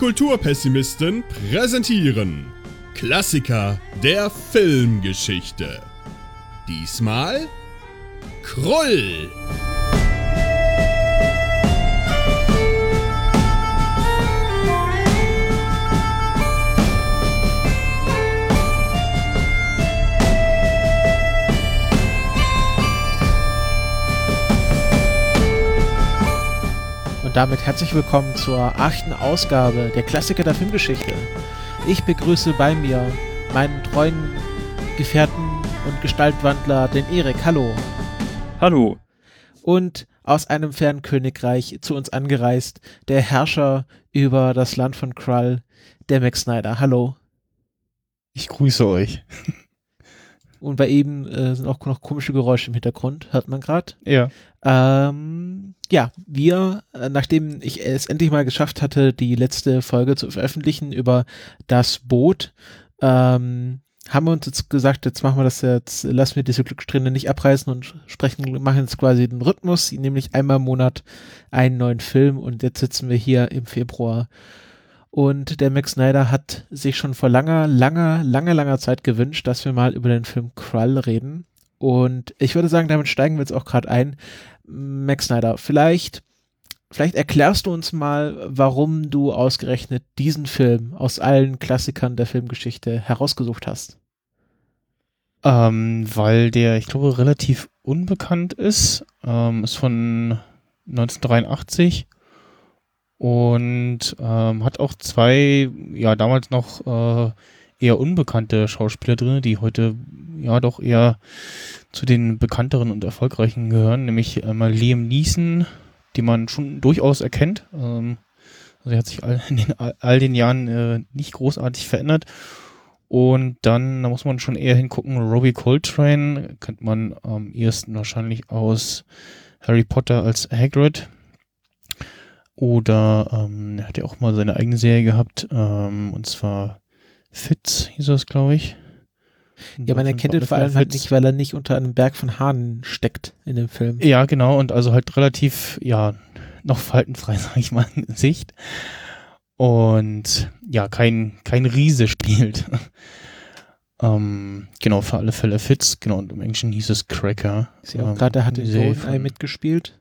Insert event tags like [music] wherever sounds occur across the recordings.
Kulturpessimisten präsentieren Klassiker der Filmgeschichte. Diesmal Krull. Und damit herzlich willkommen zur achten Ausgabe der Klassiker der Filmgeschichte. Ich begrüße bei mir meinen treuen Gefährten und Gestaltwandler, den Erik. Hallo. Hallo. Und aus einem fernen Königreich zu uns angereist, der Herrscher über das Land von Krull, der Max Snyder. Hallo. Ich grüße euch. [laughs] Und bei ihm äh, sind auch noch komische Geräusche im Hintergrund, hört man gerade. Ja. Ähm, ja, wir, äh, nachdem ich es endlich mal geschafft hatte, die letzte Folge zu veröffentlichen über das Boot, ähm, haben wir uns jetzt gesagt, jetzt machen wir das jetzt, lassen wir diese Glückssträhne nicht abreißen und sprechen, machen jetzt quasi den Rhythmus, nämlich einmal im Monat einen neuen Film und jetzt sitzen wir hier im Februar und der Max Snyder hat sich schon vor langer, langer, langer, langer Zeit gewünscht, dass wir mal über den Film Krull reden. Und ich würde sagen, damit steigen wir jetzt auch gerade ein. Max Snyder, vielleicht, vielleicht erklärst du uns mal, warum du ausgerechnet diesen Film aus allen Klassikern der Filmgeschichte herausgesucht hast. Ähm, weil der, ich glaube, relativ unbekannt ist. Ähm, ist von 1983 und ähm, hat auch zwei, ja, damals noch äh, eher unbekannte Schauspieler drin, die heute ja doch eher zu den bekannteren und erfolgreichen gehören, nämlich einmal Liam Neeson, die man schon durchaus erkennt. Ähm, also er hat sich all, [laughs] in den, all den Jahren äh, nicht großartig verändert. Und dann, da muss man schon eher hingucken, Robbie Coltrane kennt man am ehesten wahrscheinlich aus Harry Potter als Hagrid. Oder ähm, er hat ja auch mal seine eigene Serie gehabt, ähm, und zwar Fitz hieß das, glaube ich. Ja, man erkennt ihn vor allem halt nicht, weil er nicht unter einem Berg von Haaren steckt in dem Film. Ja, genau, und also halt relativ, ja, noch faltenfrei, [laughs] sag ich mal, in Sicht. Und ja, kein, kein Riese spielt. [laughs] ähm, genau, für alle Fälle Fitz, genau, und im Englischen hieß es Cracker. Ist ja auch ähm, gerade, der hat den Sohn mitgespielt.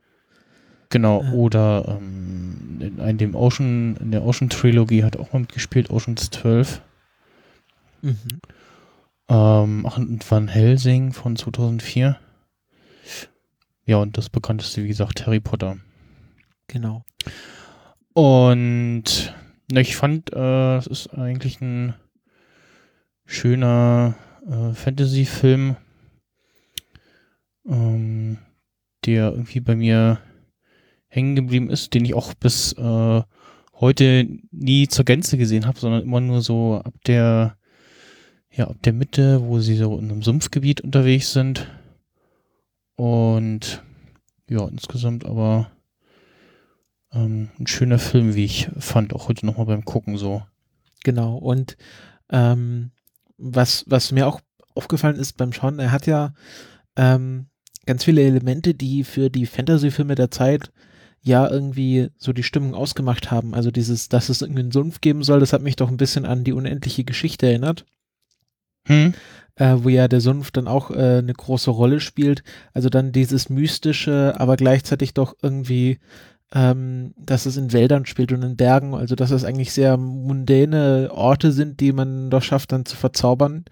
Genau, ja. oder ähm, in, in, dem Ocean, in der Ocean Trilogie hat auch mal mitgespielt, Oceans 12. Mhm. Ähm, ach, und Van Helsing von 2004. Ja, und das bekannteste, wie gesagt, Harry Potter. Genau. Und na, ich fand, äh, es ist eigentlich ein schöner äh, Fantasy-Film, ähm, der irgendwie bei mir hängen geblieben ist, den ich auch bis äh, heute nie zur Gänze gesehen habe, sondern immer nur so ab der ja ab der Mitte, wo sie so in einem Sumpfgebiet unterwegs sind. Und ja, insgesamt aber ähm, ein schöner Film, wie ich fand, auch heute nochmal beim Gucken so. Genau, und ähm, was, was mir auch aufgefallen ist beim Schauen, er hat ja ähm, ganz viele Elemente, die für die Fantasy-Filme der Zeit ja irgendwie so die Stimmung ausgemacht haben. Also dieses, dass es irgendwie einen Sumpf geben soll, das hat mich doch ein bisschen an die unendliche Geschichte erinnert. Hm. Äh, wo ja der Sumpf dann auch äh, eine große Rolle spielt. Also dann dieses mystische, aber gleichzeitig doch irgendwie, ähm, dass es in Wäldern spielt und in Bergen. Also dass es eigentlich sehr mundäne Orte sind, die man doch schafft dann zu verzaubern.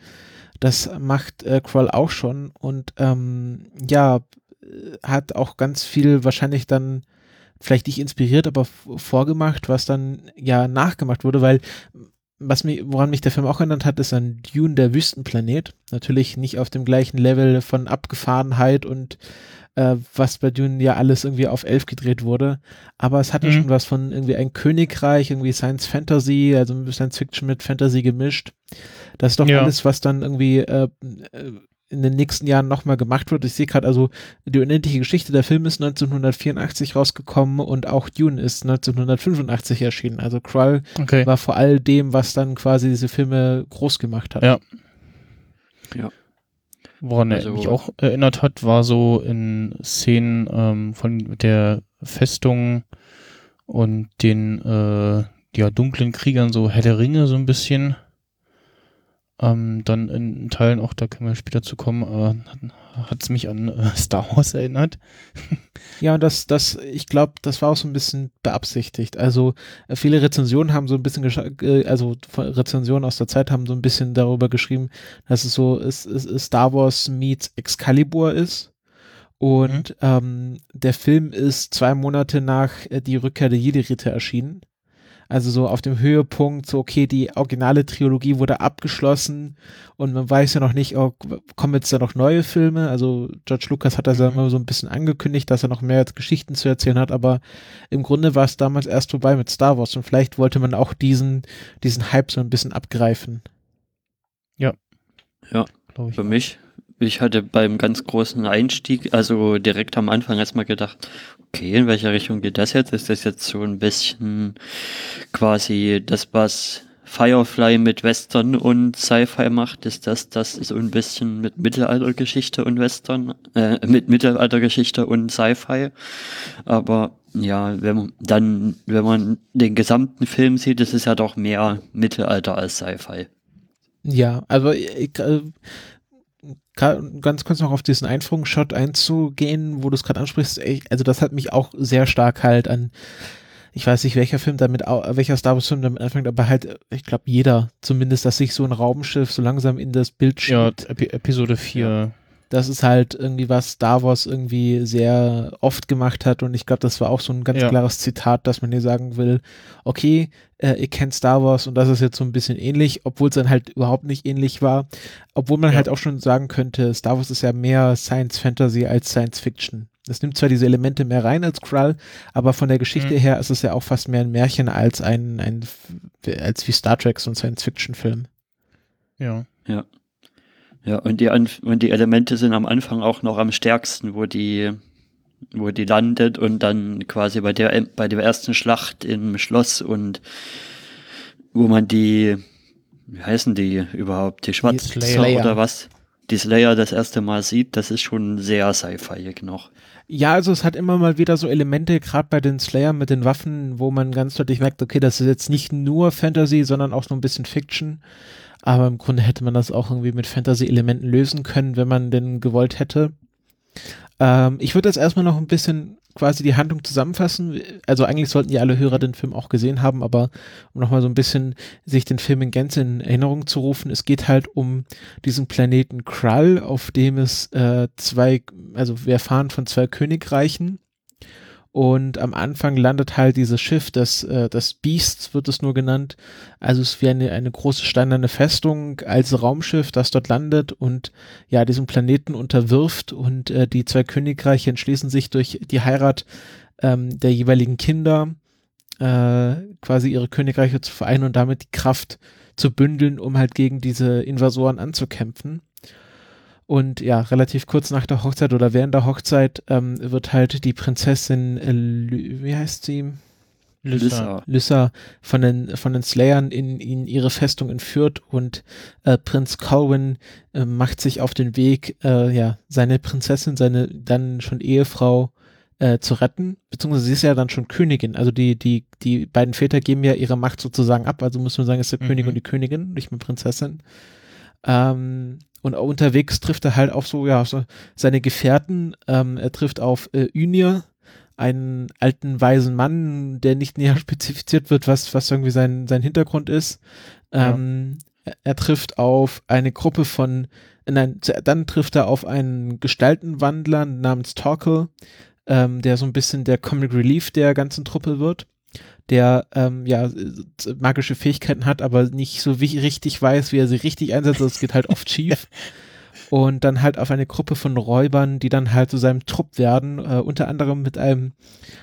Das macht äh, Krull auch schon und ähm, ja, hat auch ganz viel wahrscheinlich dann vielleicht nicht inspiriert, aber vorgemacht, was dann ja nachgemacht wurde, weil was mich, woran mich der Film auch erinnert hat, ist ein Dune der Wüstenplanet. Natürlich nicht auf dem gleichen Level von Abgefahrenheit und äh, was bei Dune ja alles irgendwie auf elf gedreht wurde. Aber es hatte mhm. schon was von irgendwie ein Königreich, irgendwie Science Fantasy, also Science Fiction mit Fantasy gemischt. Das ist doch ja. alles, was dann irgendwie äh, äh in den nächsten Jahren nochmal gemacht wird. Ich sehe gerade also die unendliche Geschichte, der Film ist 1984 rausgekommen und auch Dune ist 1985 erschienen. Also Krull okay. war vor all dem, was dann quasi diese Filme groß gemacht hat. Ja. Ja. Woran also, er mich auch erinnert hat, war so in Szenen ähm, von der Festung und den, äh, ja, dunklen Kriegern, so Herr der Ringe so ein bisschen. Ähm, dann in Teilen auch, da können wir später zu kommen, äh, hat es mich an äh, [laughs] Star Wars erinnert. [laughs] ja, und das, das, ich glaube, das war auch so ein bisschen beabsichtigt. Also äh, viele Rezensionen haben so ein bisschen, äh, also Rezensionen aus der Zeit haben so ein bisschen darüber geschrieben, dass es so ist, ist, ist Star Wars meets Excalibur ist. Und mhm. ähm, der Film ist zwei Monate nach äh, die Rückkehr der Jedi-Ritter erschienen. Also so auf dem Höhepunkt, so okay, die originale Trilogie wurde abgeschlossen und man weiß ja noch nicht, oh, kommen jetzt da noch neue Filme. Also George Lucas hat das ja mhm. immer so ein bisschen angekündigt, dass er noch mehr Geschichten zu erzählen hat, aber im Grunde war es damals erst vorbei mit Star Wars und vielleicht wollte man auch diesen, diesen Hype so ein bisschen abgreifen. Ja. Ja, für mich ich hatte beim ganz großen Einstieg, also direkt am Anfang erstmal gedacht, okay, in welche Richtung geht das jetzt? Ist das jetzt so ein bisschen quasi das, was Firefly mit Western und Sci-Fi macht, ist das, das so ein bisschen mit Mittelaltergeschichte und Western, äh, mit Mittelaltergeschichte und Sci-Fi. Aber ja, wenn man dann, wenn man den gesamten Film sieht, ist es ja doch mehr Mittelalter als Sci-Fi. Ja, also ich, äh, ganz kurz noch auf diesen Einführungsshot einzugehen, wo du es gerade ansprichst, also das hat mich auch sehr stark halt an, ich weiß nicht, welcher Film damit, welcher Star Wars Film damit anfängt, aber halt, ich glaube, jeder zumindest, dass sich so ein Raumschiff so langsam in das Bild schiebt. Ja, Epi Episode 4. Ja das ist halt irgendwie was Star Wars irgendwie sehr oft gemacht hat und ich glaube, das war auch so ein ganz ja. klares Zitat, dass man hier sagen will, okay, äh, ihr kennt Star Wars und das ist jetzt so ein bisschen ähnlich, obwohl es dann halt überhaupt nicht ähnlich war, obwohl man ja. halt auch schon sagen könnte, Star Wars ist ja mehr Science Fantasy als Science Fiction. Es nimmt zwar diese Elemente mehr rein als Krull, aber von der Geschichte mhm. her ist es ja auch fast mehr ein Märchen als ein, ein als wie Star Trek so ein Science Fiction Film. Ja. Ja. Ja, und die, und die Elemente sind am Anfang auch noch am stärksten, wo die, wo die landet und dann quasi bei der, bei der ersten Schlacht im Schloss und wo man die, wie heißen die überhaupt, die Schwarzen oder was? Die Slayer das erste Mal sieht, das ist schon sehr sci-fi noch. Ja, also es hat immer mal wieder so Elemente, gerade bei den Slayer mit den Waffen, wo man ganz deutlich merkt, okay, das ist jetzt nicht nur Fantasy, sondern auch nur ein bisschen Fiction. Aber im Grunde hätte man das auch irgendwie mit Fantasy-Elementen lösen können, wenn man denn gewollt hätte. Ähm, ich würde jetzt erstmal noch ein bisschen quasi die Handlung zusammenfassen. Also eigentlich sollten ja alle Hörer den Film auch gesehen haben, aber um nochmal so ein bisschen sich den Film in Gänze in Erinnerung zu rufen, es geht halt um diesen Planeten Krull, auf dem es äh, zwei, also wir erfahren von zwei Königreichen und am Anfang landet halt dieses Schiff, das, äh, das Beast wird es nur genannt. Also es ist wie eine, eine große steinerne Festung als Raumschiff, das dort landet und ja, diesen Planeten unterwirft. Und äh, die zwei Königreiche entschließen sich durch die Heirat ähm, der jeweiligen Kinder äh, quasi ihre Königreiche zu vereinen und damit die Kraft zu bündeln, um halt gegen diese Invasoren anzukämpfen. Und ja, relativ kurz nach der Hochzeit oder während der Hochzeit ähm, wird halt die Prinzessin, äh, wie heißt sie? Lyssa. Lyssa von den, von den Slayern in, in ihre Festung entführt und äh, Prinz Colwyn äh, macht sich auf den Weg, äh, ja, seine Prinzessin, seine dann schon Ehefrau äh, zu retten, beziehungsweise sie ist ja dann schon Königin. Also die, die, die beiden Väter geben ja ihre Macht sozusagen ab, also muss man sagen, ist der mhm. König und die Königin, nicht mehr Prinzessin. Ähm, und unterwegs trifft er halt auf so, ja, so seine Gefährten. Ähm, er trifft auf äh, Ynir, einen alten, weisen Mann, der nicht näher [laughs] spezifiziert wird, was, was irgendwie sein, sein Hintergrund ist. Ähm, ja. er, er, trifft auf eine Gruppe von, nein, dann trifft er auf einen Gestaltenwandler namens Torkel, ähm, der so ein bisschen der Comic Relief der ganzen Truppe wird der ähm, ja magische Fähigkeiten hat, aber nicht so wie richtig weiß, wie er sie richtig einsetzt. Das geht halt oft [laughs] schief. Und dann halt auf eine Gruppe von Räubern, die dann halt zu seinem Trupp werden, äh, unter anderem mit einem,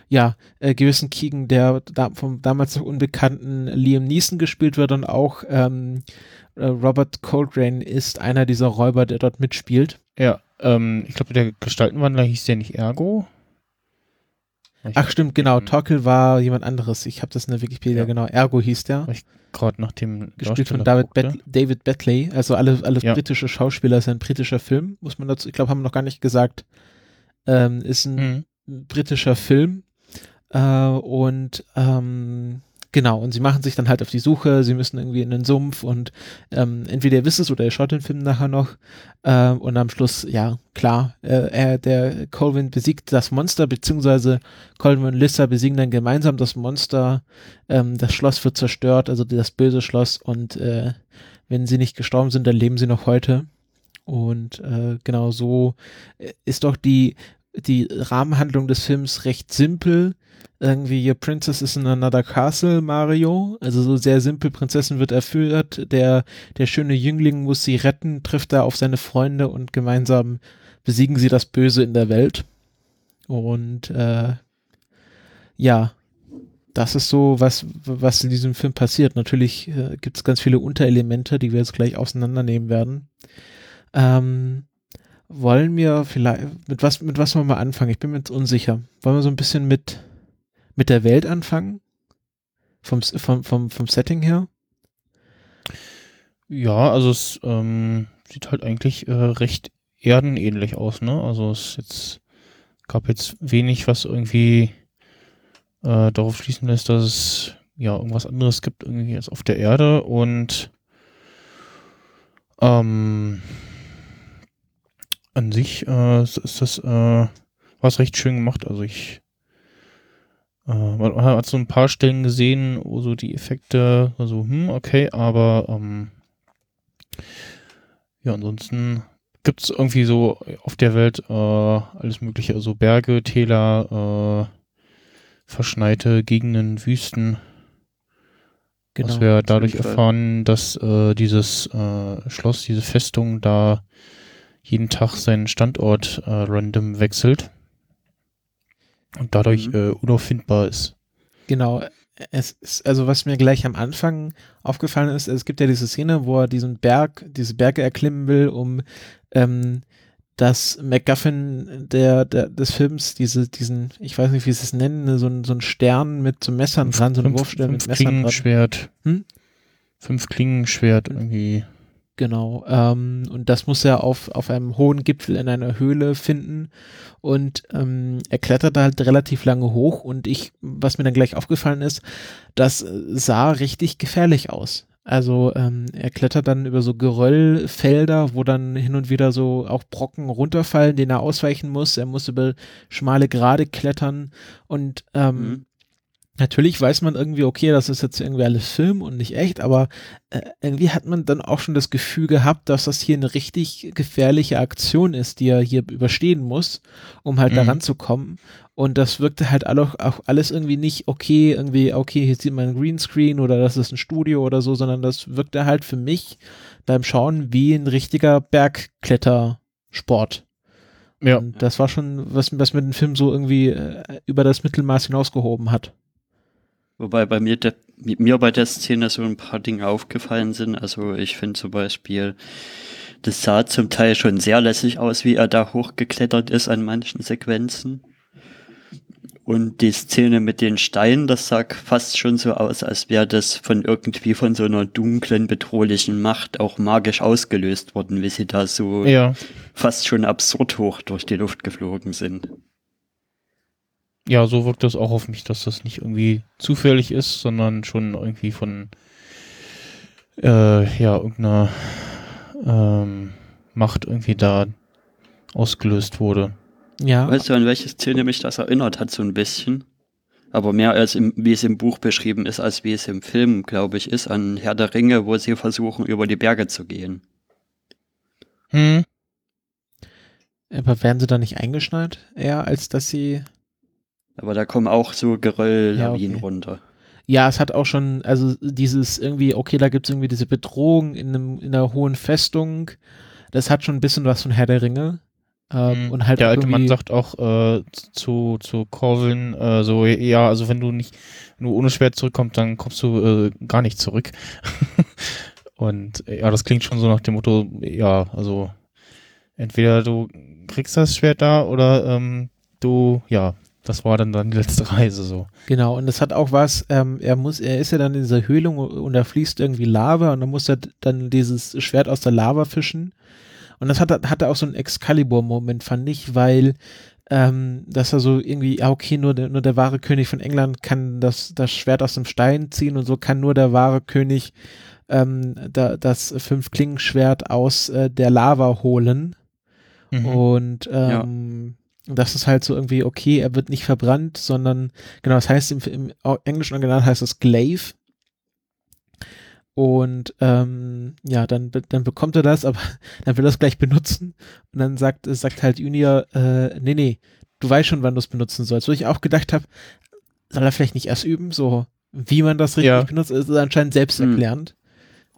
ja, äh, gewissen Kiegen, der da, vom damals noch unbekannten Liam Neeson gespielt wird und auch ähm, äh, Robert Coltrane ist einer dieser Räuber, der dort mitspielt. Ja, ähm, ich glaube, der Gestaltenwandler hieß der nicht Ergo? Ach stimmt, genau. Torkel war jemand anderes. Ich habe das in der Wikipedia, ja. genau. Ergo hieß der. Ich gerade nach dem Gespielt von David, Bet David Betley. Also alle, alles ja. britische Schauspieler. ist ein britischer Film, muss man dazu, ich glaube, haben wir noch gar nicht gesagt. Ähm, ist ein mhm. britischer Film. Äh, und ähm, Genau, und sie machen sich dann halt auf die Suche, sie müssen irgendwie in den Sumpf und ähm, entweder ihr wisst es oder ihr schaut den Film nachher noch. Äh, und am Schluss, ja, klar, äh, er, der Colvin besiegt das Monster, beziehungsweise Colvin und Lissa besiegen dann gemeinsam das Monster. Ähm, das Schloss wird zerstört, also das böse Schloss, und äh, wenn sie nicht gestorben sind, dann leben sie noch heute. Und äh, genau so äh, ist doch die, die Rahmenhandlung des Films recht simpel irgendwie Your Princess is in another castle, Mario. Also so sehr simpel, Prinzessin wird erführt, der, der schöne Jüngling muss sie retten, trifft da auf seine Freunde und gemeinsam besiegen sie das Böse in der Welt. Und äh, ja, das ist so, was, was in diesem Film passiert. Natürlich äh, gibt es ganz viele Unterelemente, die wir jetzt gleich auseinandernehmen werden. Ähm, wollen wir vielleicht, mit was, mit was wollen wir anfangen? Ich bin mir jetzt unsicher. Wollen wir so ein bisschen mit mit der Welt anfangen? Vom, vom, vom, vom Setting her? Ja, also es ähm, sieht halt eigentlich äh, recht erdenähnlich aus, ne? Also es jetzt gab jetzt wenig, was irgendwie äh, darauf schließen lässt, dass es ja irgendwas anderes gibt irgendwie als auf der Erde und ähm, an sich äh, ist das äh, was recht schön gemacht. Also ich man hat so ein paar Stellen gesehen, wo so die Effekte, also, hm, okay, aber ähm, ja, ansonsten gibt es irgendwie so auf der Welt äh, alles Mögliche, also Berge, Täler, äh, verschneite Gegenden, Wüsten. Genau, was wir dadurch erfahren, dass äh, dieses äh, Schloss, diese Festung da jeden Tag seinen Standort äh, random wechselt und dadurch mhm. äh, unauffindbar ist. Genau. Es ist, also was mir gleich am Anfang aufgefallen ist, es gibt ja diese Szene, wo er diesen Berg, diese Berge erklimmen will, um ähm, das MacGuffin der, der, des Films, diese, diesen, ich weiß nicht, wie sie es nennen, so ein, so ein Stern mit so Messern dran, so ein Wurfstern mit Messern dran. Klingenschwert. Hm? Fünf Klingenschwert irgendwie. Genau. Ähm, und das muss er auf, auf einem hohen Gipfel in einer Höhle finden. Und ähm, er klettert halt relativ lange hoch. Und ich, was mir dann gleich aufgefallen ist, das sah richtig gefährlich aus. Also ähm, er klettert dann über so Geröllfelder, wo dann hin und wieder so auch Brocken runterfallen, den er ausweichen muss. Er muss über schmale Grade klettern und ähm, mhm. Natürlich weiß man irgendwie, okay, das ist jetzt irgendwie alles Film und nicht echt, aber äh, irgendwie hat man dann auch schon das Gefühl gehabt, dass das hier eine richtig gefährliche Aktion ist, die er hier überstehen muss, um halt mhm. daran zu kommen. Und das wirkte halt auch, auch alles irgendwie nicht okay, irgendwie, okay, hier sieht man ein Greenscreen oder das ist ein Studio oder so, sondern das wirkte halt für mich beim Schauen wie ein richtiger Bergklettersport. Ja. Und das war schon, was, was mir den Film so irgendwie äh, über das Mittelmaß hinausgehoben hat. Wobei bei mir, de, mir bei der Szene so ein paar Dinge aufgefallen sind. Also ich finde zum Beispiel, das sah zum Teil schon sehr lässig aus, wie er da hochgeklettert ist an manchen Sequenzen. Und die Szene mit den Steinen, das sah fast schon so aus, als wäre das von irgendwie von so einer dunklen, bedrohlichen Macht auch magisch ausgelöst worden, wie sie da so ja. fast schon absurd hoch durch die Luft geflogen sind. Ja, so wirkt das auch auf mich, dass das nicht irgendwie zufällig ist, sondern schon irgendwie von äh, ja, irgendeiner ähm, Macht irgendwie da ausgelöst wurde. Ja. Weißt du, an welche Szene mich das erinnert hat, so ein bisschen? Aber mehr als im, wie es im Buch beschrieben ist, als wie es im Film, glaube ich, ist, an Herr der Ringe, wo sie versuchen, über die Berge zu gehen. Hm. Aber werden sie da nicht eingeschneit, eher als dass sie aber da kommen auch so Gerölllawinen ja, okay. runter. Ja, es hat auch schon, also dieses irgendwie, okay, da gibt es irgendwie diese Bedrohung in, einem, in einer hohen Festung. Das hat schon ein bisschen was von Herr der Ringe. Ähm, mhm. und halt der alte Mann sagt auch äh, zu, zu Corvin, äh, so, ja, also wenn du nicht, wenn du ohne Schwert zurückkommst, dann kommst du äh, gar nicht zurück. [laughs] und ja, das klingt schon so nach dem Motto, ja, also entweder du kriegst das Schwert da oder ähm, du, ja, das war dann dann die letzte [laughs] Reise so. Genau, und es hat auch was, ähm, er muss, er ist ja dann in dieser Höhlung und da fließt irgendwie Lava und dann muss er dann dieses Schwert aus der Lava fischen. Und das hat, hatte auch so einen Excalibur-Moment, fand ich, weil ähm, dass er so irgendwie, ja okay, nur der, nur der wahre König von England kann das, das Schwert aus dem Stein ziehen und so kann nur der wahre König ähm, da, das Fünf-Klingen-Schwert aus äh, der Lava holen. Mhm. Und ähm, ja. Das ist halt so irgendwie, okay, er wird nicht verbrannt, sondern, genau, das heißt im, im englischen Original heißt es Glaive. Und ähm, ja, dann, dann bekommt er das, aber [laughs] dann will er es gleich benutzen. Und dann sagt, sagt halt Junior, äh, nee, nee, du weißt schon, wann du es benutzen sollst. Wo ich auch gedacht habe, soll er vielleicht nicht erst üben, so wie man das richtig ja. benutzt, ist anscheinend selbsterklärend.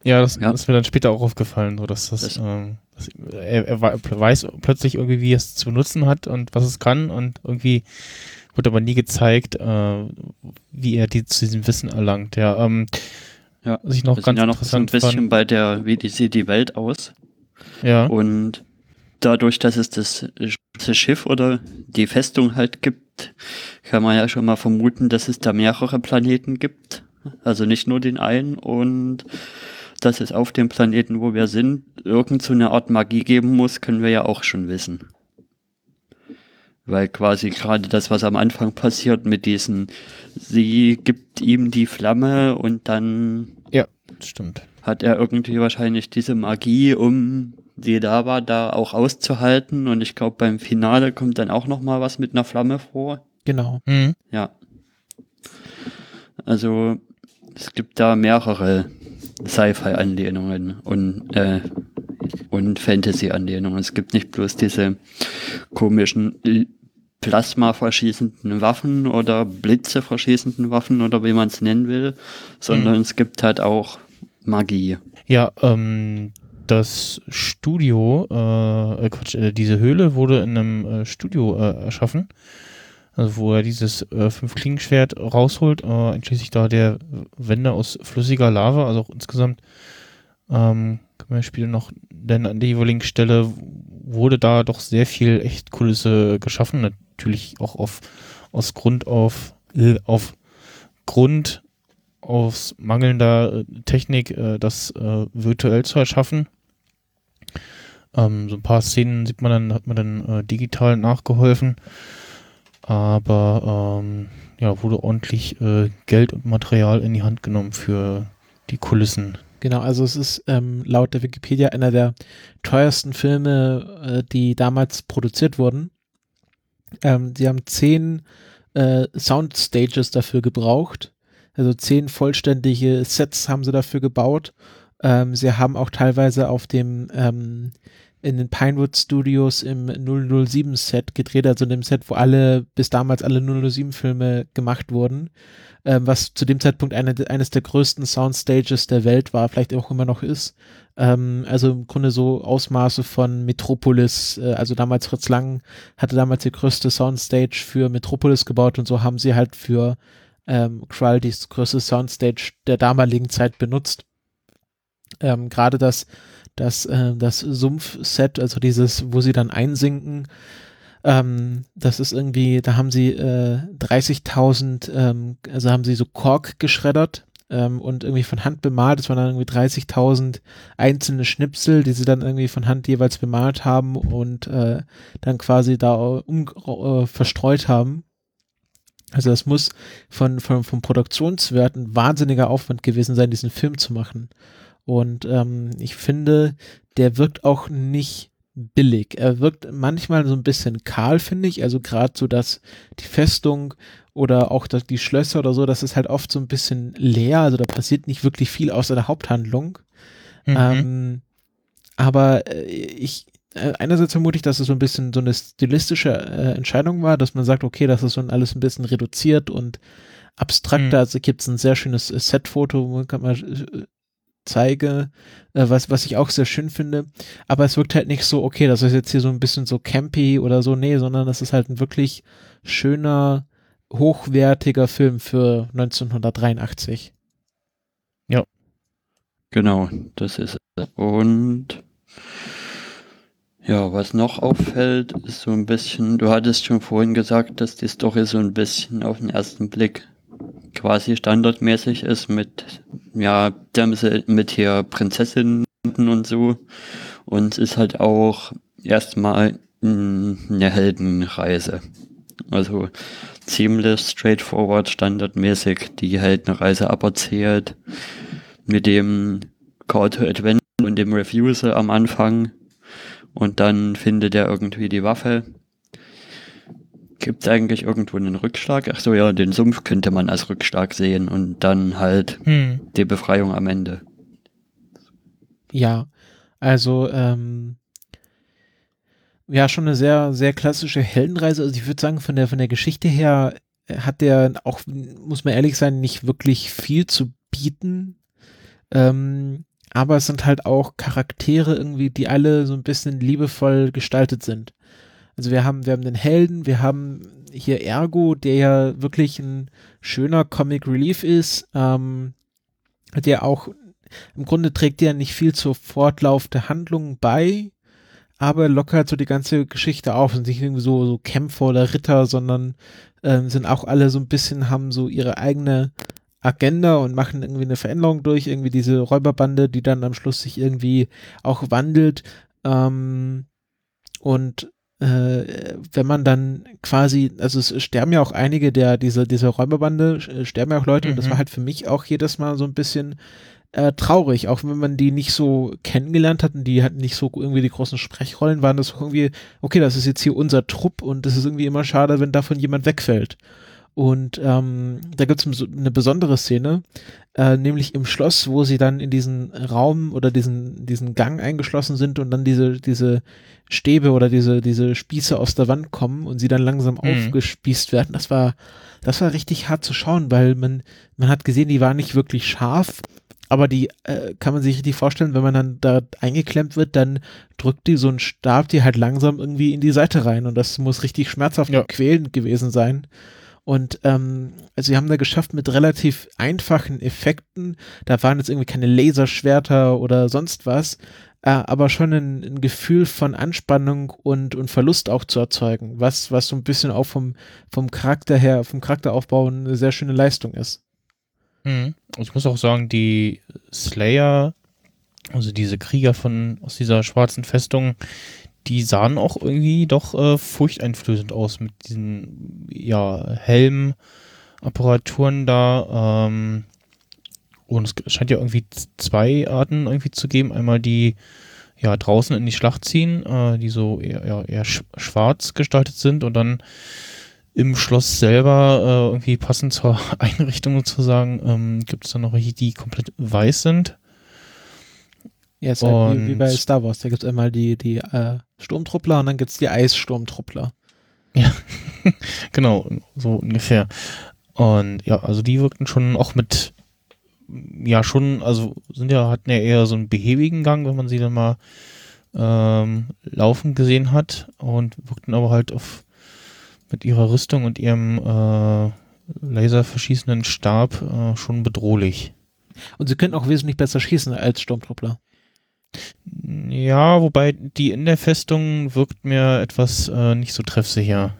Ja, das, ja. ist mir dann später auch aufgefallen, so dass das, das ähm, dass er, er, weiß plötzlich irgendwie, wie er es zu benutzen hat und was es kann und irgendwie wird aber nie gezeigt, äh, wie er die, zu diesem Wissen erlangt. Ja, ähm, ja, was ich noch ganz ja noch so ein bisschen fand. bei der, wie die sieht die Welt aus. Ja. Und dadurch, dass es das, das Schiff oder die Festung halt gibt, kann man ja schon mal vermuten, dass es da mehrere Planeten gibt. Also nicht nur den einen und dass es auf dem Planeten, wo wir sind, irgend so eine Art Magie geben muss, können wir ja auch schon wissen. Weil quasi gerade das, was am Anfang passiert mit diesen, sie gibt ihm die Flamme und dann. Ja, stimmt. Hat er irgendwie wahrscheinlich diese Magie, um die da war, da auch auszuhalten. Und ich glaube, beim Finale kommt dann auch nochmal was mit einer Flamme vor. Genau. Mhm. Ja. Also, es gibt da mehrere Sci-Fi-Anlehnungen und äh, und Fantasy-Anlehnungen. Es gibt nicht bloß diese komischen Plasma verschießenden Waffen oder Blitze verschießenden Waffen oder wie man es nennen will, sondern mhm. es gibt halt auch Magie. Ja, ähm, das Studio, äh, äh, Quatsch, äh, diese Höhle wurde in einem äh, Studio äh, erschaffen, also wo er dieses äh, Fünf-Klingenschwert rausholt, äh, einschließlich da der Wände aus flüssiger Lava, also auch insgesamt ähm, kann man später noch, denn an der jeweiligen Stelle wurde da doch sehr viel echt Kulisse geschaffen, natürlich auch auf, aus Grund auf, äh, auf Grund aus mangelnder äh, Technik, äh, das virtuell zu erschaffen. Ähm, so ein paar Szenen sieht man dann, hat man dann digital nachgeholfen. Aber ähm, ja, wurde ordentlich äh, Geld und Material in die Hand genommen für die Kulissen. Genau, also es ist ähm, laut der Wikipedia einer der teuersten Filme, äh, die damals produziert wurden. Ähm, sie haben zehn äh, Soundstages dafür gebraucht. Also zehn vollständige Sets haben sie dafür gebaut. Ähm, sie haben auch teilweise auf dem ähm, in den Pinewood Studios im 007 Set gedreht, also in dem Set, wo alle, bis damals alle 007 Filme gemacht wurden, ähm, was zu dem Zeitpunkt eine, eines der größten Soundstages der Welt war, vielleicht auch immer noch ist. Ähm, also im Grunde so Ausmaße von Metropolis, äh, also damals Fritz Lang hatte damals die größte Soundstage für Metropolis gebaut und so haben sie halt für ähm, Krull die größte Soundstage der damaligen Zeit benutzt. Ähm, Gerade das das, äh, das Sumpf-Set, also dieses, wo sie dann einsinken, ähm, das ist irgendwie, da haben sie äh, 30.000, ähm, also haben sie so Kork geschreddert ähm, und irgendwie von Hand bemalt. Das waren dann irgendwie 30.000 einzelne Schnipsel, die sie dann irgendwie von Hand jeweils bemalt haben und äh, dann quasi da um, äh, verstreut haben. Also das muss von, von, vom Produktionswert ein wahnsinniger Aufwand gewesen sein, diesen Film zu machen. Und ähm, ich finde, der wirkt auch nicht billig. Er wirkt manchmal so ein bisschen kahl, finde ich. Also gerade so, dass die Festung oder auch die Schlösser oder so, das ist halt oft so ein bisschen leer. Also da passiert nicht wirklich viel außer der Haupthandlung. Mhm. Ähm, aber äh, ich, äh, einerseits vermute ich, dass es so ein bisschen so eine stilistische äh, Entscheidung war, dass man sagt, okay, das ist so alles ein bisschen reduziert und abstrakter. Mhm. Also gibt es ein sehr schönes Setfoto, wo kann man äh, zeige, äh, was, was ich auch sehr schön finde. Aber es wirkt halt nicht so, okay, das ist jetzt hier so ein bisschen so campy oder so, nee, sondern es ist halt ein wirklich schöner, hochwertiger Film für 1983. Ja. Genau, das ist es. Und ja, was noch auffällt, ist so ein bisschen, du hattest schon vorhin gesagt, dass die Story so ein bisschen auf den ersten Blick quasi standardmäßig ist mit, ja, mit hier Prinzessinnen und so. Und ist halt auch erstmal eine Heldenreise. Also ziemlich straightforward, standardmäßig die Heldenreise aberzählt mit dem Call to Adventure und dem Refusal am Anfang und dann findet er irgendwie die Waffe. Gibt es eigentlich irgendwo einen Rückschlag? Ach so, ja, den Sumpf könnte man als Rückschlag sehen und dann halt hm. die Befreiung am Ende. Ja, also ähm, ja, schon eine sehr, sehr klassische Heldenreise. Also ich würde sagen, von der, von der Geschichte her hat der auch, muss man ehrlich sein, nicht wirklich viel zu bieten. Ähm, aber es sind halt auch Charaktere irgendwie, die alle so ein bisschen liebevoll gestaltet sind. Also wir haben, wir haben den Helden, wir haben hier Ergo, der ja wirklich ein schöner Comic Relief ist, ähm, der auch im Grunde trägt ja nicht viel zur Fortlauf der Handlung bei, aber lockert so die ganze Geschichte auf. Sind nicht irgendwie so, so Kämpfer oder Ritter, sondern ähm, sind auch alle so ein bisschen, haben so ihre eigene Agenda und machen irgendwie eine Veränderung durch, irgendwie diese Räuberbande, die dann am Schluss sich irgendwie auch wandelt. Ähm, und wenn man dann quasi, also es sterben ja auch einige der, diese, dieser Räuberbande, äh, sterben ja auch Leute mhm. und das war mhm. halt für mich auch jedes Mal so ein bisschen äh, traurig, auch wenn man die nicht so kennengelernt hat und die hatten nicht so irgendwie die großen Sprechrollen, waren das irgendwie, okay, das ist jetzt hier unser Trupp und es ist irgendwie immer schade, wenn davon jemand wegfällt. Und ähm, da gibt es eine besondere Szene, äh, nämlich im Schloss, wo sie dann in diesen Raum oder diesen, diesen Gang eingeschlossen sind und dann diese, diese Stäbe oder diese, diese Spieße aus der Wand kommen und sie dann langsam mhm. aufgespießt werden. Das war, das war richtig hart zu schauen, weil man, man hat gesehen, die war nicht wirklich scharf, aber die äh, kann man sich richtig vorstellen, wenn man dann da eingeklemmt wird, dann drückt die so ein Stab die halt langsam irgendwie in die Seite rein und das muss richtig schmerzhaft ja. und quälend gewesen sein. Und ähm, also sie haben da geschafft mit relativ einfachen Effekten. Da waren jetzt irgendwie keine Laserschwerter oder sonst was, äh, aber schon ein, ein, Gefühl von Anspannung und, und Verlust auch zu erzeugen, was, was so ein bisschen auch vom, vom Charakter her, vom Charakteraufbau eine sehr schöne Leistung ist. Mhm. Ich muss auch sagen, die Slayer, also diese Krieger von aus dieser schwarzen Festung, die sahen auch irgendwie doch äh, furchteinflößend aus mit diesen ja, Helmapparaturen da. Ähm, und es scheint ja irgendwie zwei Arten irgendwie zu geben. Einmal die ja draußen in die Schlacht ziehen, äh, die so eher, eher, eher schwarz gestaltet sind und dann im Schloss selber äh, irgendwie passend zur [laughs] Einrichtung sozusagen ähm, gibt es dann noch welche, die komplett weiß sind. Ja, ist halt wie, wie, bei Star Wars. Da gibt es einmal die, die äh, Sturmtruppler und dann gibt es die Eissturmtruppler. Ja, [laughs] genau, so ungefähr. Und ja, also die wirkten schon auch mit, ja, schon, also sind ja, hatten ja eher so einen behäbigen Gang, wenn man sie dann mal ähm, laufen gesehen hat und wirkten aber halt auf mit ihrer Rüstung und ihrem äh, laserverschießenden Stab äh, schon bedrohlich. Und sie können auch wesentlich besser schießen als Sturmtruppler. Ja, wobei die in der Festung wirkt mir etwas äh, nicht so treffsicher.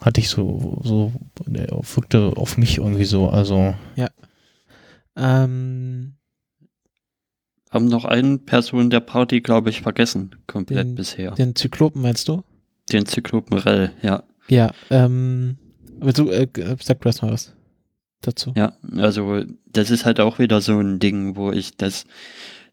Hatte ich so, so, wirkte auf mich irgendwie so, also. Ja. Ähm. Haben noch eine Person der Party, glaube ich, vergessen, komplett den, bisher. Den Zyklopen meinst du? Den Zyklopen Rell, ja. Ja, ähm, du, äh, sag du erst mal was dazu. Ja, also das ist halt auch wieder so ein Ding, wo ich das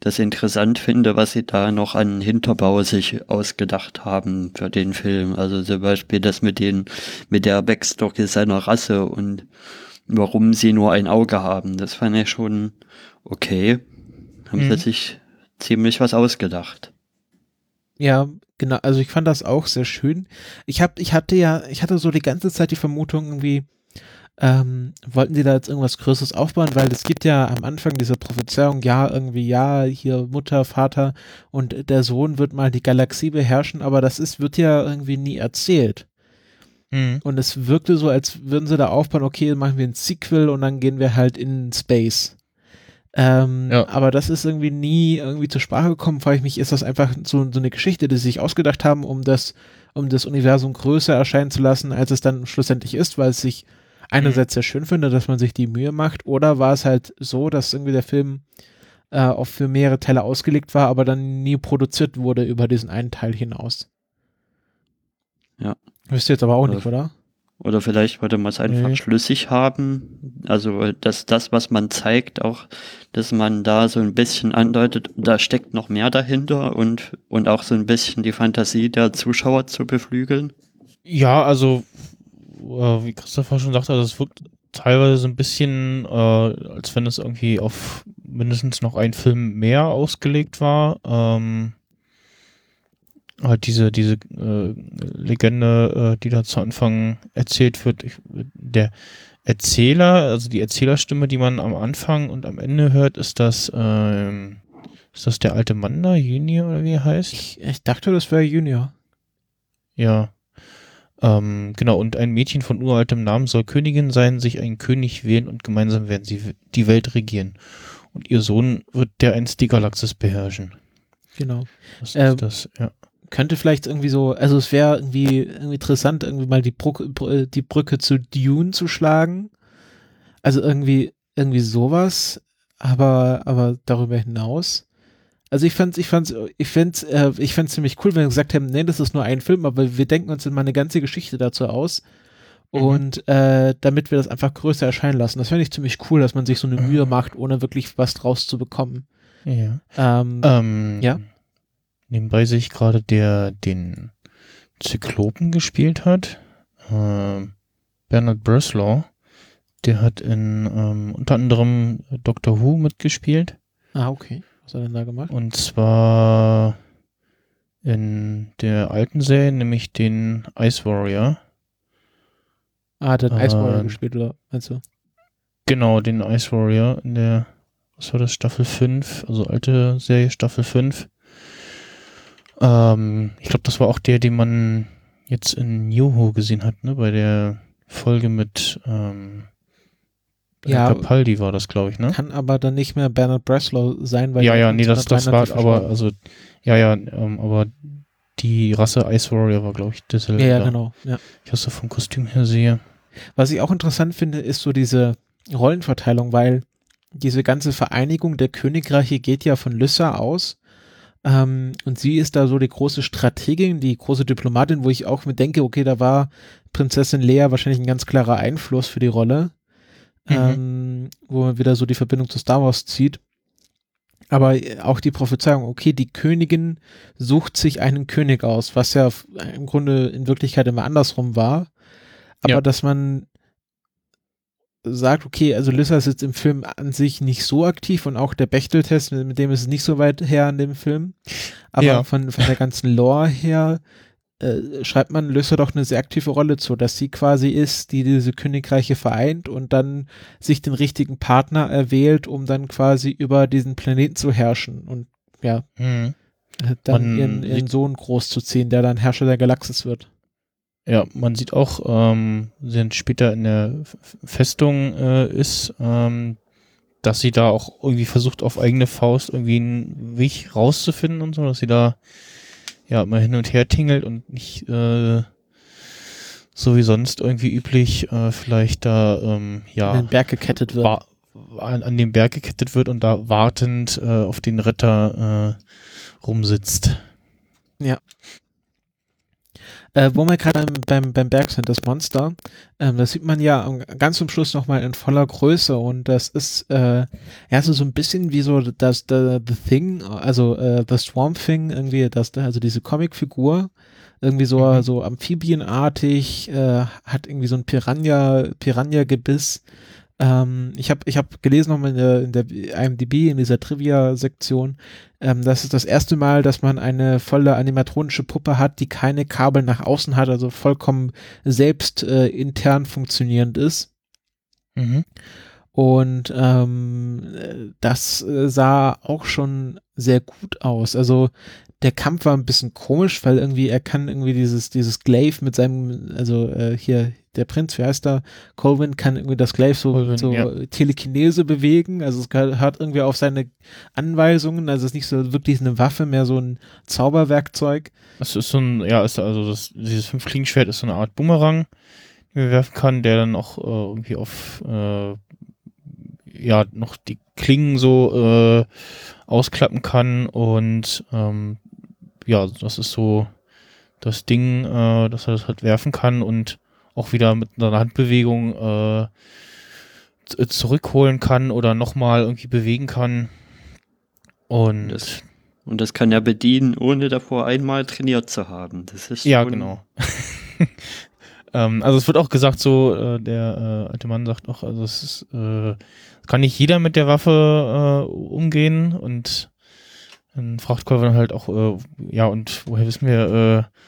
das interessant finde, was sie da noch an Hinterbau sich ausgedacht haben für den Film. Also zum Beispiel das mit den, mit der Backstory seiner Rasse und warum sie nur ein Auge haben. Das fand ich schon okay. Haben mhm. sie sich ziemlich was ausgedacht. Ja, genau. Also ich fand das auch sehr schön. Ich hab, ich hatte ja, ich hatte so die ganze Zeit die Vermutung irgendwie, ähm, wollten sie da jetzt irgendwas Größeres aufbauen? Weil es gibt ja am Anfang diese Prophezeiung, ja, irgendwie, ja, hier Mutter, Vater und der Sohn wird mal die Galaxie beherrschen, aber das ist, wird ja irgendwie nie erzählt. Mhm. Und es wirkte so, als würden sie da aufbauen, okay, machen wir ein Sequel und dann gehen wir halt in Space. Ähm, ja. Aber das ist irgendwie nie irgendwie zur Sprache gekommen, frage ich mich, ist das einfach so, so eine Geschichte, die sie sich ausgedacht haben, um das, um das Universum größer erscheinen zu lassen, als es dann schlussendlich ist, weil es sich einerseits sehr schön finde, dass man sich die Mühe macht, oder war es halt so, dass irgendwie der Film äh, auch für mehrere Teile ausgelegt war, aber dann nie produziert wurde über diesen einen Teil hinaus? Wisst ihr jetzt aber auch nicht, oder? Oder vielleicht wollte man es einfach nee. schlüssig haben. Also, dass das, was man zeigt, auch, dass man da so ein bisschen andeutet, da steckt noch mehr dahinter und, und auch so ein bisschen die Fantasie der Zuschauer zu beflügeln. Ja, also, wie Christopher schon sagte, es wirkt teilweise so ein bisschen, äh, als wenn es irgendwie auf mindestens noch ein Film mehr ausgelegt war. Ähm, halt diese, diese äh, Legende, äh, die da zu Anfang erzählt wird, ich, der Erzähler, also die Erzählerstimme, die man am Anfang und am Ende hört, ist das, ähm, ist das der alte Mann da, Junior oder wie er heißt? Ich, ich dachte, das wäre Junior. Ja. Ähm, genau, und ein Mädchen von uraltem Namen soll Königin sein, sich einen König wählen und gemeinsam werden sie die Welt regieren. Und ihr Sohn wird der einst die Galaxis beherrschen. Genau. Das äh, ist das, ja könnte vielleicht irgendwie so, also es wäre irgendwie, irgendwie interessant, irgendwie mal die, Brücke, äh, die Brücke zu Dune zu schlagen. Also irgendwie, irgendwie sowas, aber, aber darüber hinaus. Also ich fand's, ich fand's, ich find's, äh, ich fand's ziemlich cool, wenn wir gesagt haben, nee, das ist nur ein Film, aber wir denken uns immer eine ganze Geschichte dazu aus. Mhm. Und äh, damit wir das einfach größer erscheinen lassen. Das fände ich ziemlich cool, dass man sich so eine Mühe macht, ohne wirklich was draus zu bekommen. Ja. Ähm, ähm, ja. Nebenbei sehe ich gerade, der den Zyklopen gespielt hat. Äh, Bernard Breslau. Der hat in ähm, unter anderem Doctor Who mitgespielt. Ah, okay. Was hat er denn da gemacht? Und zwar in der alten Serie, nämlich den Ice Warrior. Ah, hat er den Ice Warrior äh, gespielt, oder meinst du? Genau, den Ice Warrior in der, was war das, Staffel 5, also alte Serie Staffel 5. Ähm, ich glaube, das war auch der, den man jetzt in Yoho gesehen hat, ne? Bei der Folge mit ähm, ja, Capaldi war das, glaube ich, ne? Kann aber dann nicht mehr Bernard Breslau sein, weil ja, ja, nee, das, das war, aber also ja, ja, ähm, aber die Rasse Ice Warrior war, glaube ich, dasselbe. Ja, ja, genau. Ja. Ich das so vom Kostüm her sehe. Was ich auch interessant finde, ist so diese Rollenverteilung, weil diese ganze Vereinigung der Königreiche geht ja von Lyssa aus ähm, und sie ist da so die große Strategin, die große Diplomatin, wo ich auch mir denke, okay, da war Prinzessin Lea wahrscheinlich ein ganz klarer Einfluss für die Rolle, mhm. ähm, wo man wieder so die Verbindung zu Star Wars zieht. Aber auch die Prophezeiung, okay, die Königin sucht sich einen König aus, was ja im Grunde in Wirklichkeit immer andersrum war. Aber ja. dass man sagt, okay, also Lyssa ist jetzt im Film an sich nicht so aktiv und auch der Bechteltest, mit, mit dem ist es nicht so weit her an dem Film. Aber ja. von, von der ganzen Lore her äh, schreibt man Lyssa doch eine sehr aktive Rolle zu, dass sie quasi ist, die diese Königreiche vereint und dann sich den richtigen Partner erwählt, um dann quasi über diesen Planeten zu herrschen und ja, mhm. dann ihren, ihren Sohn großzuziehen, der dann Herrscher der Galaxis wird. Ja, man sieht auch, ähm, sind später in der Festung äh, ist, ähm, dass sie da auch irgendwie versucht, auf eigene Faust irgendwie einen Weg rauszufinden und so, dass sie da ja mal hin und her tingelt und nicht äh, so wie sonst irgendwie üblich äh, vielleicht da ähm, ja an den Berg gekettet wird. An, an den Berg gekettet wird und da wartend äh, auf den Retter äh, rumsitzt. Ja. Äh, wo wir gerade beim, beim Berg sind, das Monster, ähm, das sieht man ja ganz zum Schluss nochmal in voller Größe und das ist äh, ja so, so ein bisschen wie so das the, the Thing, also äh, The Swamp Thing, irgendwie, das, also diese Comicfigur, irgendwie so, mhm. so amphibienartig, äh, hat irgendwie so ein Piranha, Piranha-Gebiss, ähm, ich habe ich hab gelesen nochmal in der, in der IMDb, in dieser Trivia-Sektion, ähm, das ist das erste Mal, dass man eine volle animatronische Puppe hat, die keine Kabel nach außen hat, also vollkommen selbst äh, intern funktionierend ist. Mhm. Und ähm, das äh, sah auch schon sehr gut aus. Also der Kampf war ein bisschen komisch, weil irgendwie er kann irgendwie dieses dieses Glaive mit seinem also äh, hier der Prinz, wie heißt er? Colvin kann irgendwie das Glaive so, Colvin, so ja. Telekinese bewegen, also es hört irgendwie auf seine Anweisungen, also es ist nicht so wirklich eine Waffe, mehr so ein Zauberwerkzeug. Das ist so ein, ja, ist also das, dieses Fünf-Klingenschwert ist so eine Art Bumerang, den man werfen kann, der dann auch äh, irgendwie auf äh, ja noch die Klingen so äh, ausklappen kann und ähm, ja, das ist so das Ding, äh, dass er das halt werfen kann und auch wieder mit einer Handbewegung äh, zurückholen kann oder nochmal irgendwie bewegen kann. Und das, und das kann er bedienen, ohne davor einmal trainiert zu haben. Das ist ja genau. [laughs] ähm, also es wird auch gesagt, so äh, der äh, alte Mann sagt auch, also es ist, äh, kann nicht jeder mit der Waffe äh, umgehen und dann fragt Colvin halt auch, äh, ja und woher wissen wir, äh,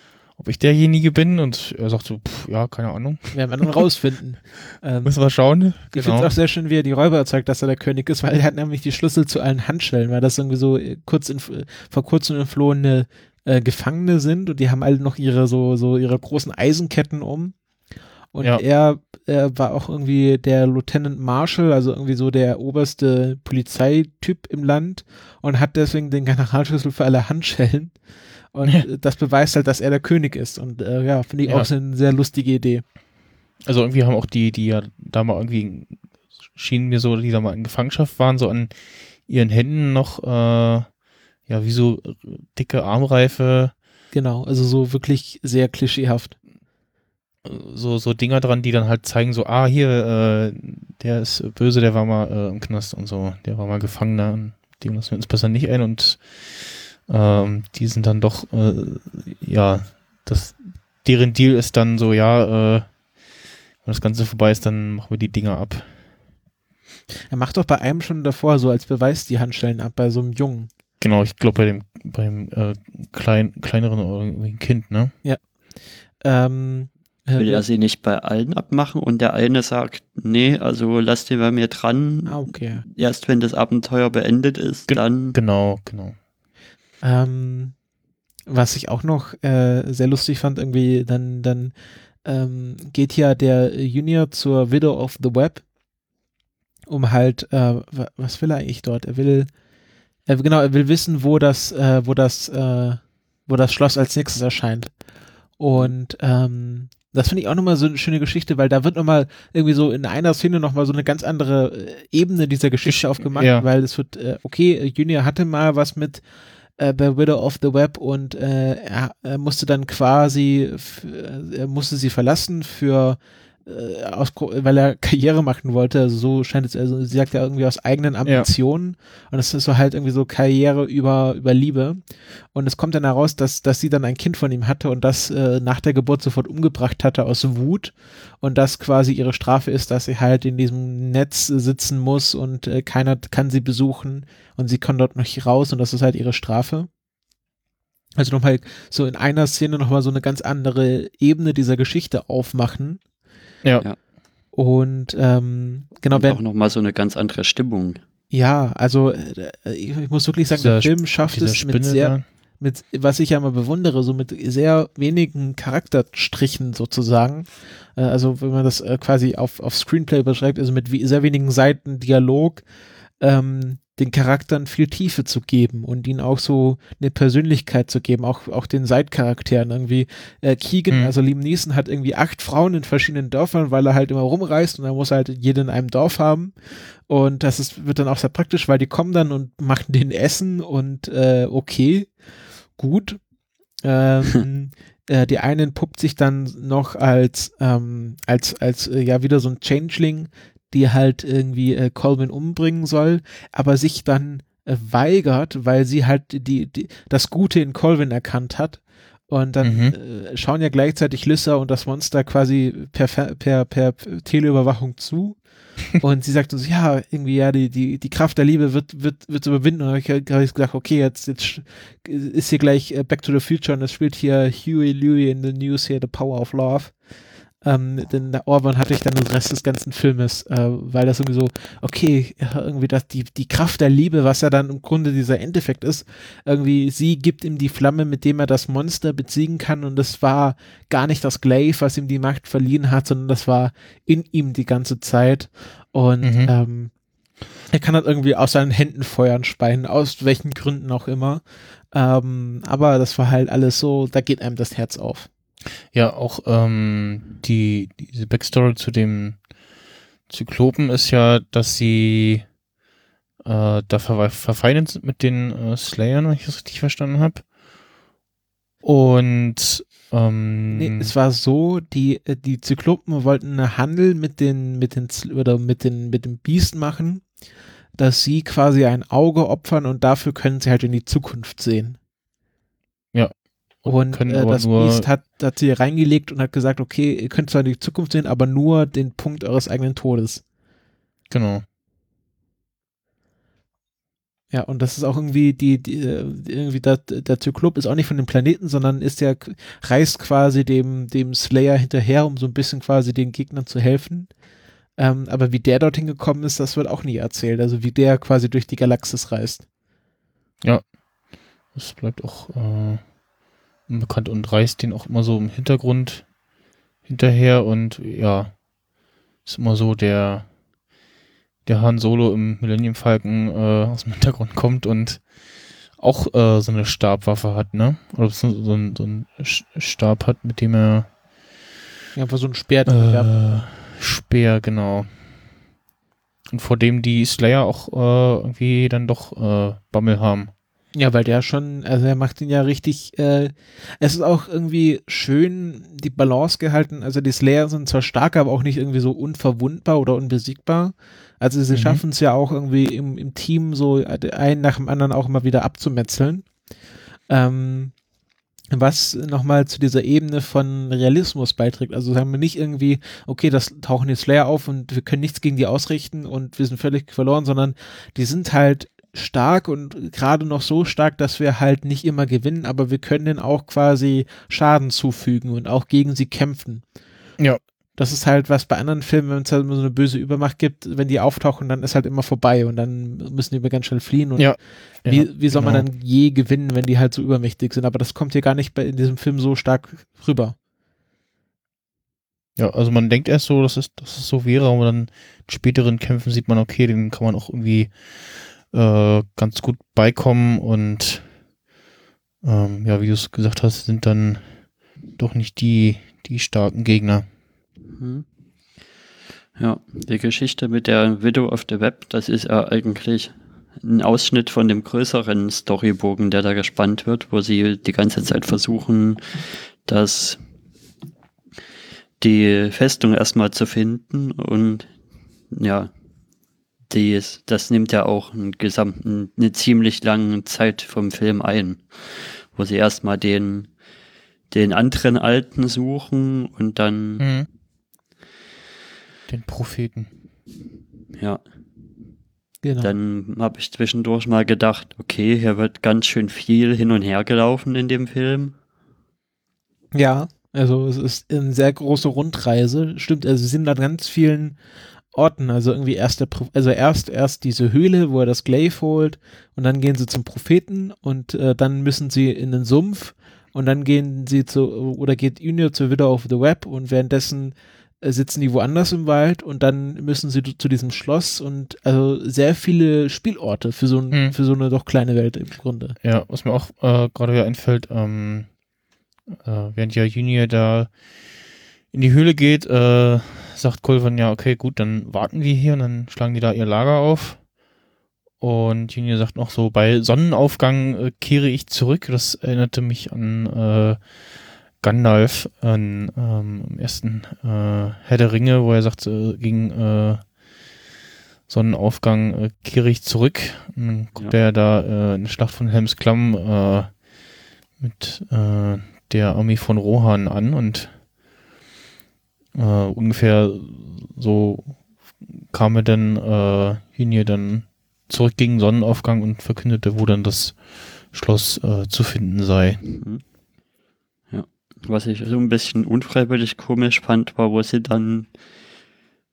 ob ich derjenige bin und er sagt so, pff, ja, keine Ahnung. Werden wir dann rausfinden. [laughs] ähm, Müssen wir schauen. Ich genau. finde es auch sehr schön, wie er die Räuber erzeugt, dass er der König ist, weil er hat nämlich die Schlüssel zu allen Handschellen, weil das irgendwie so äh, kurz in, vor kurzem entflohene äh, Gefangene sind und die haben alle noch ihre so, so ihre großen Eisenketten um. Und ja. er, er war auch irgendwie der Lieutenant Marshal, also irgendwie so der oberste Polizeityp im Land und hat deswegen den Generalschlüssel für alle Handschellen. Und ja. das beweist halt, dass er der König ist. Und äh, ja, finde ich ja. auch so eine sehr lustige Idee. Also irgendwie haben auch die, die ja da mal irgendwie schienen mir so, die da mal in Gefangenschaft waren, so an ihren Händen noch, äh, ja, wie so dicke Armreife. Genau, also so wirklich sehr klischeehaft. So, so Dinger dran, die dann halt zeigen, so, ah, hier, äh, der ist böse, der war mal äh, im Knast und so, der war mal Gefangener, dem lassen wir uns besser nicht ein und ähm, die sind dann doch, äh, ja, das, deren Deal ist dann so, ja, äh, wenn das Ganze vorbei ist, dann machen wir die Dinger ab. Er macht doch bei einem schon davor so als Beweis die Handschellen ab, bei so einem Jungen. Genau, ich glaube bei dem beim äh, klein, kleineren oder irgendwie Kind, ne? Ja. Ähm, äh, Will er sie nicht bei allen abmachen und der eine sagt, nee, also lass den bei mir dran. Ah, okay. Erst wenn das Abenteuer beendet ist, Ge dann. Genau, genau. Ähm, was ich auch noch äh, sehr lustig fand, irgendwie, dann, dann ähm, geht ja der Junior zur Widow of the Web, um halt, äh, was will er eigentlich dort? Er will, er, genau, er will wissen, wo das, äh, wo das, äh, wo das Schloss als nächstes erscheint. Und ähm, das finde ich auch nochmal so eine schöne Geschichte, weil da wird nochmal irgendwie so in einer Szene nochmal so eine ganz andere äh, Ebene dieser Geschichte aufgemacht, ja. weil es wird, äh, okay, Junior hatte mal was mit äh, bei Widow of the Web und äh, er, er, musste dann quasi, er musste sie verlassen für äh, aus, weil er Karriere machen wollte, also so scheint es, also sie sagt ja irgendwie aus eigenen Ambitionen. Ja. und es ist so halt irgendwie so Karriere über, über Liebe. Und es kommt dann heraus, dass, dass sie dann ein Kind von ihm hatte und das äh, nach der Geburt sofort umgebracht hatte aus Wut. Und das quasi ihre Strafe ist, dass sie halt in diesem Netz sitzen muss und äh, keiner kann sie besuchen. Und sie kann dort nicht raus und das ist halt ihre Strafe. Also nochmal so in einer Szene nochmal so eine ganz andere Ebene dieser Geschichte aufmachen ja. ja. Und ähm, genau, Und auch nochmal so eine ganz andere Stimmung. Ja, also äh, ich, ich muss wirklich sagen, dieser, der Film schafft es mit sehr, mit, was ich ja mal bewundere, so mit sehr wenigen Charakterstrichen sozusagen. Äh, also wenn man das äh, quasi auf, auf Screenplay beschreibt, also mit sehr wenigen Seiten Dialog, ähm, den Charakteren viel Tiefe zu geben und ihnen auch so eine Persönlichkeit zu geben, auch, auch den Seitcharakteren irgendwie. Äh, Keegan, mhm. also Liam Neeson hat irgendwie acht Frauen in verschiedenen Dörfern, weil er halt immer rumreist und er muss halt jede in einem Dorf haben. Und das ist, wird dann auch sehr praktisch, weil die kommen dann und machen den Essen und äh, okay, gut. Ähm, [laughs] äh, die eine puppt sich dann noch als, ähm, als, als, äh, ja, wieder so ein Changeling, die halt irgendwie äh, Colvin umbringen soll, aber sich dann äh, weigert, weil sie halt die, die, das Gute in Colvin erkannt hat. Und dann mhm. äh, schauen ja gleichzeitig Lyssa und das Monster quasi per, per, per Teleüberwachung zu. [laughs] und sie sagt uns, ja, irgendwie, ja, die, die, die Kraft der Liebe wird, wird, wird überwinden. Und dann habe ich, hab ich gesagt, okay, jetzt, jetzt ist hier gleich äh, Back to the Future und es spielt hier Huey Louie in the News here, The Power of Love. Ähm, denn der Orban hatte ich dann den Rest des ganzen Filmes, äh, weil das irgendwie so, okay, irgendwie das, die, die Kraft der Liebe, was ja dann im Grunde dieser Endeffekt ist, irgendwie, sie gibt ihm die Flamme, mit dem er das Monster besiegen kann und das war gar nicht das Glaive, was ihm die Macht verliehen hat, sondern das war in ihm die ganze Zeit und mhm. ähm, er kann halt irgendwie aus seinen Händen feuern, speien, aus welchen Gründen auch immer. Ähm, aber das war halt alles so, da geht einem das Herz auf. Ja, auch ähm, die diese Backstory zu dem Zyklopen ist ja, dass sie äh, da ver verfeindet sind mit den äh, Slayern, wenn ich das richtig verstanden habe. Und Ähm, nee, es war so, die, äh, die Zyklopen wollten einen Handel mit den, mit den, oder mit den, mit dem Biest machen, dass sie quasi ein Auge opfern und dafür können sie halt in die Zukunft sehen. Und, und äh, das Biest hat, hat sie reingelegt und hat gesagt, okay, ihr könnt zwar in die Zukunft sehen, aber nur den Punkt eures eigenen Todes. Genau. Ja, und das ist auch irgendwie die, die irgendwie der, der Zyklop ist auch nicht von dem Planeten, sondern ist ja, reist quasi dem, dem Slayer hinterher, um so ein bisschen quasi den Gegnern zu helfen. Ähm, aber wie der dorthin gekommen ist, das wird auch nie erzählt. Also wie der quasi durch die Galaxis reist. Ja. Das bleibt auch äh, unbekannt und reist den auch immer so im Hintergrund hinterher und ja, ist immer so der der Han Solo im Millennium Falcon äh, aus dem Hintergrund kommt und auch äh, so eine Stabwaffe hat, ne? Oder so, so, ein, so ein Stab hat, mit dem er ja, einfach so ein Speer. Äh, Speer, genau. Und vor dem die Slayer auch äh, irgendwie dann doch äh, Bammel haben. Ja, weil der schon, also er macht ihn ja richtig, äh, es ist auch irgendwie schön die Balance gehalten. Also die Slayer sind zwar stark, aber auch nicht irgendwie so unverwundbar oder unbesiegbar. Also sie mhm. schaffen es ja auch irgendwie im, im Team so einen nach dem anderen auch immer wieder abzumetzeln. Ähm, was nochmal zu dieser Ebene von Realismus beiträgt. Also sagen wir nicht irgendwie, okay, das tauchen jetzt Slayer auf und wir können nichts gegen die ausrichten und wir sind völlig verloren, sondern die sind halt stark und gerade noch so stark, dass wir halt nicht immer gewinnen, aber wir können denen auch quasi Schaden zufügen und auch gegen sie kämpfen. Ja. Das ist halt was bei anderen Filmen, wenn es halt immer so eine böse Übermacht gibt, wenn die auftauchen, dann ist halt immer vorbei und dann müssen die immer ganz schnell fliehen. Und ja. wie, wie soll genau. man dann je gewinnen, wenn die halt so übermächtig sind? Aber das kommt hier gar nicht bei, in diesem Film so stark rüber. Ja, also man denkt erst so, dass es, dass es so wäre, aber dann in späteren Kämpfen sieht man, okay, den kann man auch irgendwie äh, ganz gut beikommen und ähm, ja, wie du es gesagt hast, sind dann doch nicht die, die starken Gegner. Mhm. Ja, die Geschichte mit der Widow of the Web, das ist ja eigentlich ein Ausschnitt von dem größeren Storybogen, der da gespannt wird, wo sie die ganze Zeit versuchen, dass die Festung erstmal zu finden und ja, dies, das nimmt ja auch einen gesamten, eine ziemlich lange Zeit vom Film ein, wo sie erstmal den, den anderen Alten suchen und dann mhm. Den Propheten. Ja. Genau. Dann habe ich zwischendurch mal gedacht, okay, hier wird ganz schön viel hin und her gelaufen in dem Film. Ja, also es ist eine sehr große Rundreise. Stimmt, also sie sind an ganz vielen Orten, also irgendwie erst der, also erst erst diese Höhle, wo er das Glaive holt und dann gehen sie zum Propheten und äh, dann müssen sie in den Sumpf und dann gehen sie zu oder geht Junior zur Widow of the Web und währenddessen äh, sitzen die woanders im Wald und dann müssen sie zu diesem Schloss und also sehr viele Spielorte für so, ein, hm. für so eine doch kleine Welt im Grunde. Ja, was mir auch äh, gerade wieder einfällt, ähm, äh, während ja Junior da in die Höhle geht, äh, sagt Kulvan ja, okay, gut, dann warten wir hier und dann schlagen die da ihr Lager auf. Und Junior sagt noch so, bei Sonnenaufgang äh, kehre ich zurück. Das erinnerte mich an äh, Gandalf an, ähm, im ersten äh, Herr der Ringe, wo er sagt, äh, gegen äh, Sonnenaufgang äh, kehre ich zurück. Und dann kommt ja. er da in der Schlacht von Helms Klamm mit der Armee von Rohan an und äh, ungefähr so kam er dann äh, hier dann zurück gegen Sonnenaufgang und verkündete, wo dann das Schloss äh, zu finden sei. Mhm. Was ich so ein bisschen unfreiwillig komisch fand, war, wo sie dann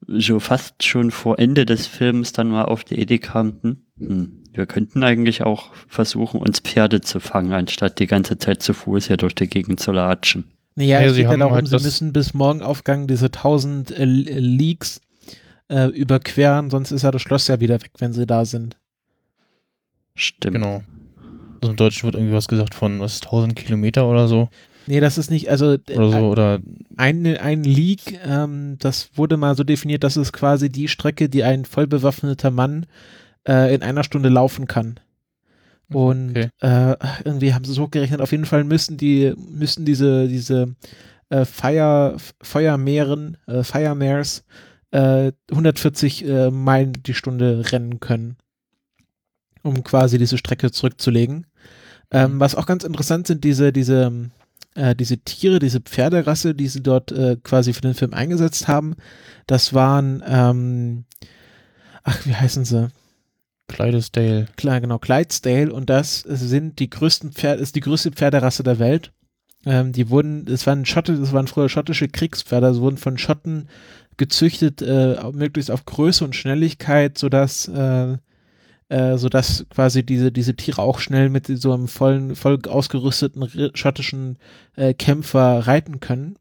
so fast schon vor Ende des Films dann mal auf die Idee kamen, hm, wir könnten eigentlich auch versuchen, uns Pferde zu fangen, anstatt die ganze Zeit zu Fuß hier durch die Gegend zu latschen. Naja, ja, es geht ja darum, halt sie müssen bis morgen Aufgang diese 1000 äh, Leaks äh, überqueren, sonst ist ja das Schloss ja wieder weg, wenn sie da sind. Stimmt. Genau. Also im Deutschen wird irgendwie was gesagt von was 1000 Kilometer oder so. Nee, das ist nicht, also oder so, oder ein, ein Leak, ähm, das wurde mal so definiert, dass es quasi die Strecke, die ein vollbewaffneter Mann äh, in einer Stunde laufen kann. Und okay. äh, irgendwie haben sie es hochgerechnet. Auf jeden Fall müssen die, müssen diese, diese äh, Fire, Feuermeeren, äh, Firemares, äh, 140 äh, Meilen die Stunde rennen können, um quasi diese Strecke zurückzulegen. Ähm, mhm. was auch ganz interessant sind, diese, diese, äh, diese Tiere, diese Pferderasse, die sie dort äh, quasi für den Film eingesetzt haben, das waren, ähm, ach, wie heißen sie? Clydesdale. Klar, genau, Clydesdale und das sind die größten Pferde, ist die größte Pferderasse der Welt. Ähm, die wurden, es waren Schotte, das waren früher schottische Kriegspferde, also wurden von Schotten gezüchtet, äh, möglichst auf Größe und Schnelligkeit, sodass äh, äh, sodass quasi diese, diese Tiere auch schnell mit so einem vollen, voll ausgerüsteten schottischen äh, Kämpfer reiten können.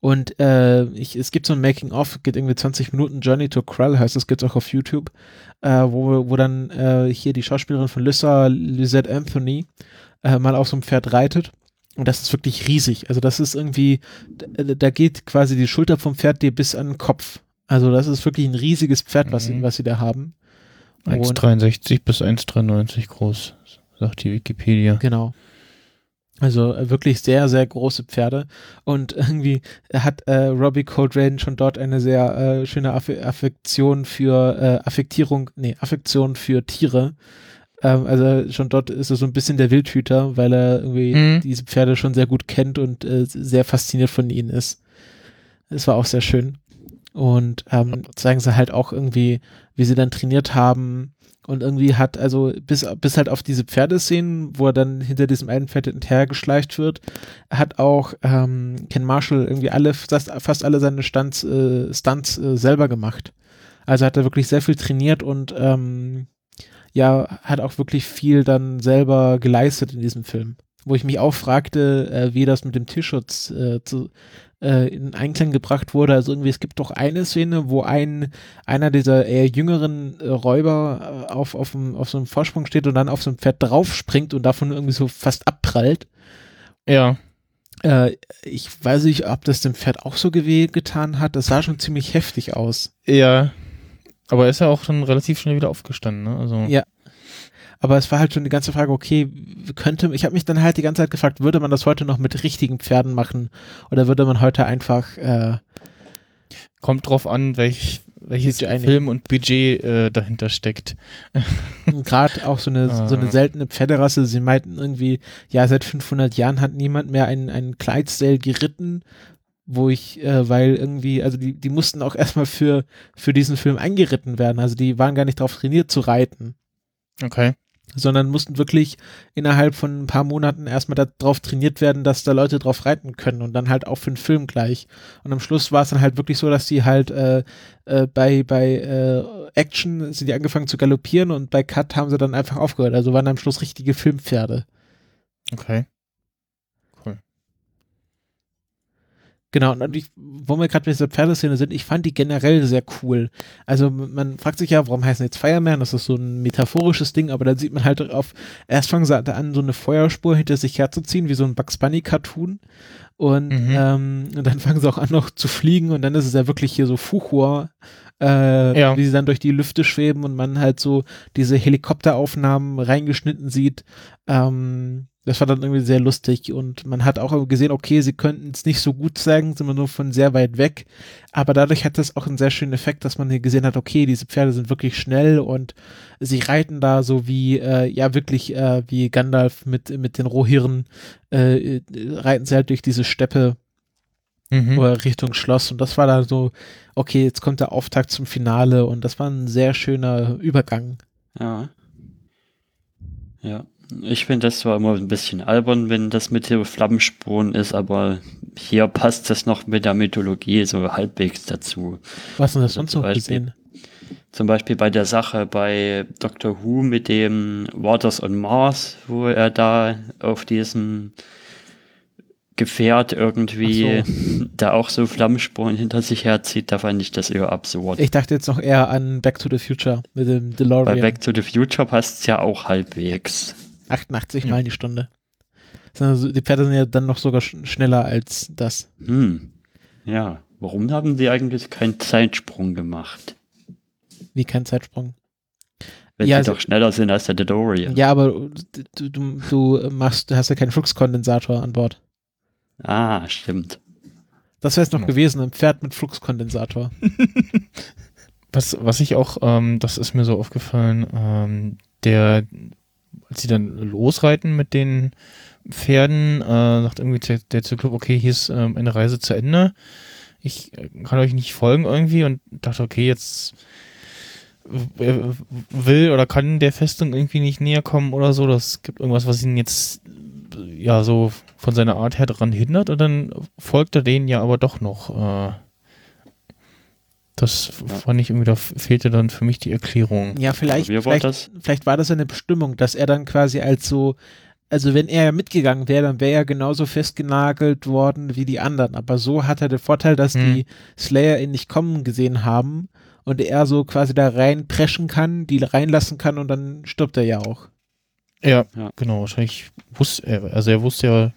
Und äh, ich, es gibt so ein Making-of, geht irgendwie 20 Minuten, Journey to Krull heißt es, gibt's auch auf YouTube, äh, wo, wo dann äh, hier die Schauspielerin von Lyssa, Lisette Anthony, äh, mal auf so einem Pferd reitet. Und das ist wirklich riesig. Also das ist irgendwie, da geht quasi die Schulter vom Pferd dir bis an den Kopf. Also das ist wirklich ein riesiges Pferd, was, mhm. was sie da haben. 1,63 bis 1,93 groß, sagt die Wikipedia. Genau. Also äh, wirklich sehr, sehr große Pferde. Und [laughs] irgendwie hat äh, Robbie Coltrane schon dort eine sehr äh, schöne Aff Affektion für äh, Affektierung, nee, Affektion für Tiere. Ähm, also schon dort ist er so ein bisschen der Wildhüter, weil er irgendwie mhm. diese Pferde schon sehr gut kennt und äh, sehr fasziniert von ihnen ist. Es war auch sehr schön. Und ähm, zeigen sie halt auch irgendwie, wie sie dann trainiert haben. Und irgendwie hat, also bis, bis halt auf diese Pferdeszenen, wo er dann hinter diesem einen Pferd hinterhergeschleicht wird, hat auch ähm, Ken Marshall irgendwie alle, fast, alle seine Stunts, äh, Stunts äh, selber gemacht. Also hat er wirklich sehr viel trainiert und ähm, ja, hat auch wirklich viel dann selber geleistet in diesem Film. Wo ich mich auch fragte, äh, wie das mit dem Tierschutz äh, zu, äh, in Einklang gebracht wurde. Also irgendwie, es gibt doch eine Szene, wo ein, einer dieser eher jüngeren äh, Räuber äh, auf, auf, dem, auf so einem Vorsprung steht und dann auf so ein Pferd draufspringt und davon irgendwie so fast abprallt. Ja. Äh, ich weiß nicht, ob das dem Pferd auch so getan hat. Das sah schon ziemlich heftig aus. Ja. Aber ist ja auch dann relativ schnell wieder aufgestanden, ne? Also. Ja, aber es war halt schon die ganze Frage, okay, könnte, ich habe mich dann halt die ganze Zeit gefragt, würde man das heute noch mit richtigen Pferden machen oder würde man heute einfach äh, Kommt drauf an, welch, welches Film und Budget äh, dahinter steckt. [laughs] Gerade auch so eine, ah. so eine seltene Pferderasse. Sie meinten irgendwie, ja, seit 500 Jahren hat niemand mehr einen, einen Clydesdale geritten, wo ich, äh, weil irgendwie, also die, die mussten auch erstmal für, für diesen Film eingeritten werden. Also die waren gar nicht darauf trainiert zu reiten. Okay sondern mussten wirklich innerhalb von ein paar Monaten erstmal darauf trainiert werden, dass da Leute drauf reiten können und dann halt auch für den Film gleich. Und am Schluss war es dann halt wirklich so, dass die halt äh, äh, bei bei äh, Action sind die angefangen zu galoppieren und bei Cut haben sie dann einfach aufgehört. Also waren am Schluss richtige Filmpferde. Okay. Genau, und ich, wo wir gerade mit dieser Pferdeszene sind, ich fand die generell sehr cool. Also man fragt sich ja, warum heißen jetzt Fireman? Das ist so ein metaphorisches Ding, aber dann sieht man halt auf, erst fangen sie an, so eine Feuerspur hinter sich herzuziehen, wie so ein Bugs Bunny Cartoon. Und, mhm. ähm, und dann fangen sie auch an noch zu fliegen und dann ist es ja wirklich hier so Fuchur, äh, ja. wie sie dann durch die Lüfte schweben und man halt so diese Helikopteraufnahmen reingeschnitten sieht. Ähm, das war dann irgendwie sehr lustig und man hat auch gesehen, okay, sie könnten es nicht so gut zeigen, sind wir nur von sehr weit weg, aber dadurch hat das auch einen sehr schönen Effekt, dass man hier gesehen hat, okay, diese Pferde sind wirklich schnell und sie reiten da so wie, äh, ja wirklich äh, wie Gandalf mit, mit den Rohirren, äh, reiten sie halt durch diese Steppe mhm. oder Richtung Schloss und das war da so, okay, jetzt kommt der Auftakt zum Finale und das war ein sehr schöner Übergang. Ja. Ja, ich finde das zwar immer ein bisschen albern, wenn das mit den Flammenspuren ist, aber hier passt das noch mit der Mythologie so halbwegs dazu. Was denn das sonst so gesehen? Zum Beispiel bei der Sache bei Doctor Who mit dem Waters on Mars, wo er da auf diesem Gefährt irgendwie so. da auch so Flammenspuren hinter sich herzieht, da fand ich das eher absurd. Ich dachte jetzt noch eher an Back to the Future mit dem DeLorean. Bei Back to the Future passt es ja auch halbwegs. 88 ja. Mal die Stunde. Also, die Pferde sind ja dann noch sogar sch schneller als das. Hm. Ja, warum haben sie eigentlich keinen Zeitsprung gemacht? Wie kein Zeitsprung? Wenn ja, sie doch schneller sind als der DeLorean. Ja, aber du, du, du machst, du hast ja keinen Fluxkondensator an Bord. Ah, stimmt. Das wäre es noch ja. gewesen, ein Pferd mit Fluxkondensator. [laughs] was, was ich auch, ähm, das ist mir so aufgefallen, ähm, der, als sie dann losreiten mit den Pferden, äh, sagt irgendwie der, der Zyklop, okay, hier ist ähm, eine Reise zu Ende. Ich äh, kann euch nicht folgen irgendwie und dachte, okay, jetzt will oder kann der Festung irgendwie nicht näher kommen oder so. Das gibt irgendwas, was ihn jetzt ja so von seiner Art her daran hindert und dann folgt er denen ja aber doch noch. Äh, das fand ich irgendwie, da fehlte dann für mich die Erklärung. Ja, vielleicht, vielleicht, vielleicht war das eine Bestimmung, dass er dann quasi als so, also wenn er mitgegangen wäre, dann wäre er genauso festgenagelt worden wie die anderen. Aber so hat er den Vorteil, dass hm. die Slayer ihn nicht kommen gesehen haben und er so quasi da reinpreschen kann, die reinlassen kann und dann stirbt er ja auch. Ja, ja. genau. Wahrscheinlich wusste er, also er wusste ja,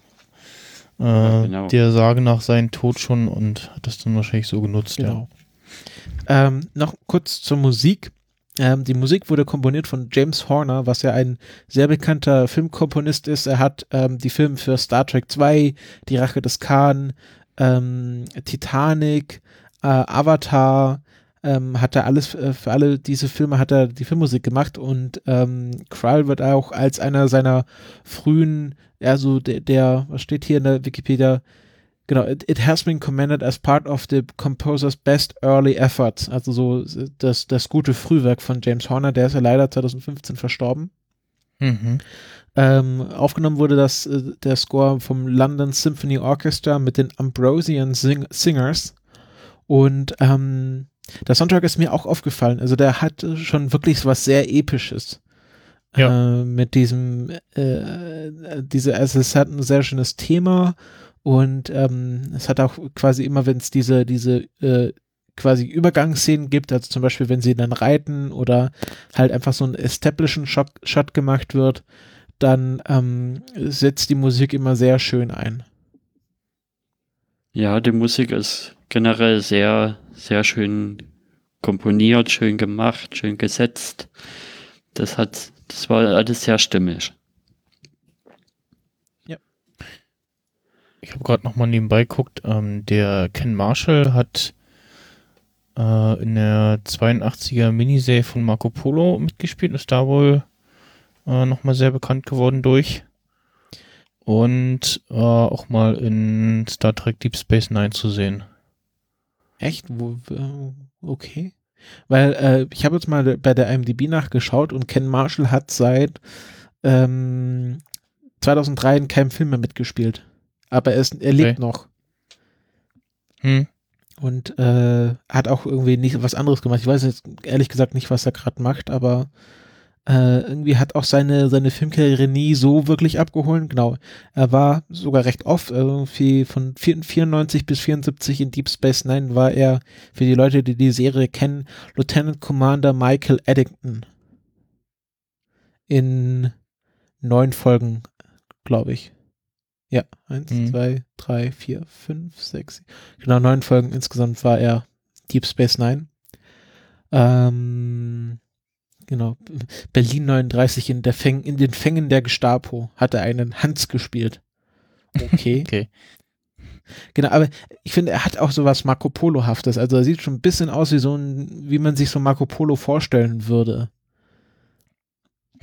äh, ja genau. der Sage nach seinem Tod schon und hat das dann wahrscheinlich so genutzt, genau. Ähm, noch kurz zur Musik. Ähm, die Musik wurde komponiert von James Horner, was ja ein sehr bekannter Filmkomponist ist. Er hat ähm, die Filme für Star Trek 2, Die Rache des Khan, ähm, Titanic, äh, Avatar, ähm, hat er alles, äh, für alle diese Filme hat er die Filmmusik gemacht und ähm, Kral wird auch als einer seiner frühen, ja so der, der, was steht hier in der Wikipedia, genau, it, it, has been commended as part of the composer's best early efforts, also so das, das gute Frühwerk von James Horner, der ist ja leider 2015 verstorben. Mhm. Ähm, aufgenommen wurde das, äh, der Score vom London Symphony Orchestra mit den Ambrosian Sing Singers und ähm, der Soundtrack ist mir auch aufgefallen. Also der hat schon wirklich was sehr Episches. Ja. Äh, mit diesem, äh, diese, also es hat ein sehr schönes Thema und ähm, es hat auch quasi immer, wenn es diese, diese äh, quasi Übergangsszenen gibt, also zum Beispiel, wenn sie dann reiten oder halt einfach so ein Establishing Shot, Shot gemacht wird, dann ähm, setzt die Musik immer sehr schön ein. Ja, die Musik ist generell sehr, sehr schön komponiert, schön gemacht, schön gesetzt. Das hat, das war alles sehr stimmig. Ich habe gerade noch mal nebenbei geguckt. Ähm, der Ken Marshall hat äh, in der 82er Miniserie von Marco Polo mitgespielt und ist da wohl äh, noch mal sehr bekannt geworden durch. Und äh, auch mal in Star Trek Deep Space Nine zu sehen. Echt? Wo, okay. Weil äh, ich habe jetzt mal bei der IMDb nachgeschaut und Ken Marshall hat seit ähm, 2003 in keinem Film mehr mitgespielt. Aber er, ist, er lebt okay. noch. Hm. Und äh, hat auch irgendwie nicht was anderes gemacht. Ich weiß jetzt ehrlich gesagt nicht, was er gerade macht, aber äh, irgendwie hat auch seine, seine Filmkarriere nie so wirklich abgeholt. Genau. Er war sogar recht oft, irgendwie von 94 bis 74 in Deep Space Nine war er, für die Leute, die die Serie kennen, Lieutenant Commander Michael Eddington. In neun Folgen, glaube ich. Ja, eins, mhm. zwei, drei, vier, fünf, sechs, genau, neun Folgen insgesamt war er Deep Space Nine. Ähm, Genau. Berlin 39 in, der Fäng, in den Fängen der Gestapo hat er einen Hans gespielt. Okay. [laughs] okay. Genau, aber ich finde, er hat auch so was Marco Polo-haftes. Also er sieht schon ein bisschen aus wie so ein, wie man sich so Marco Polo vorstellen würde.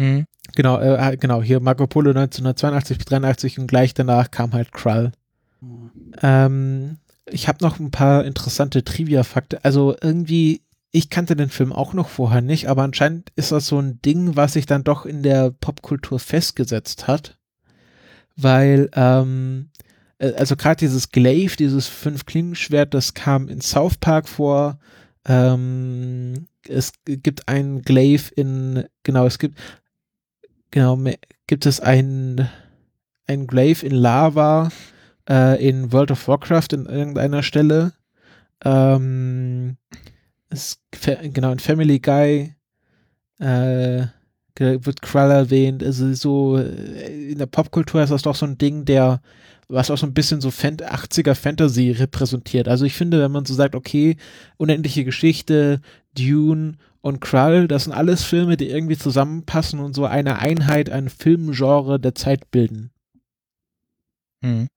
Hm. Genau, äh, genau, hier Marco Polo 1982 bis 83 und gleich danach kam halt Krull. Hm. Ähm, ich habe noch ein paar interessante Trivia-Fakte. Also irgendwie ich kannte den Film auch noch vorher nicht, aber anscheinend ist das so ein Ding, was sich dann doch in der Popkultur festgesetzt hat, weil ähm, äh, also gerade dieses Glaive, dieses Fünf-Klingenschwert, das kam in South Park vor. Ähm, es gibt ein Glaive in, genau, es gibt, genau, gibt es ein, ein Glaive in Lava äh, in World of Warcraft in irgendeiner Stelle. Ähm, es, genau, in Family Guy äh, wird Krull erwähnt. Also so äh, in der Popkultur ist das doch so ein Ding, der was auch so ein bisschen so Fan 80er Fantasy repräsentiert. Also ich finde, wenn man so sagt, okay, unendliche Geschichte, Dune und Krull, das sind alles Filme, die irgendwie zusammenpassen und so eine Einheit, ein Filmgenre der Zeit bilden. Mhm.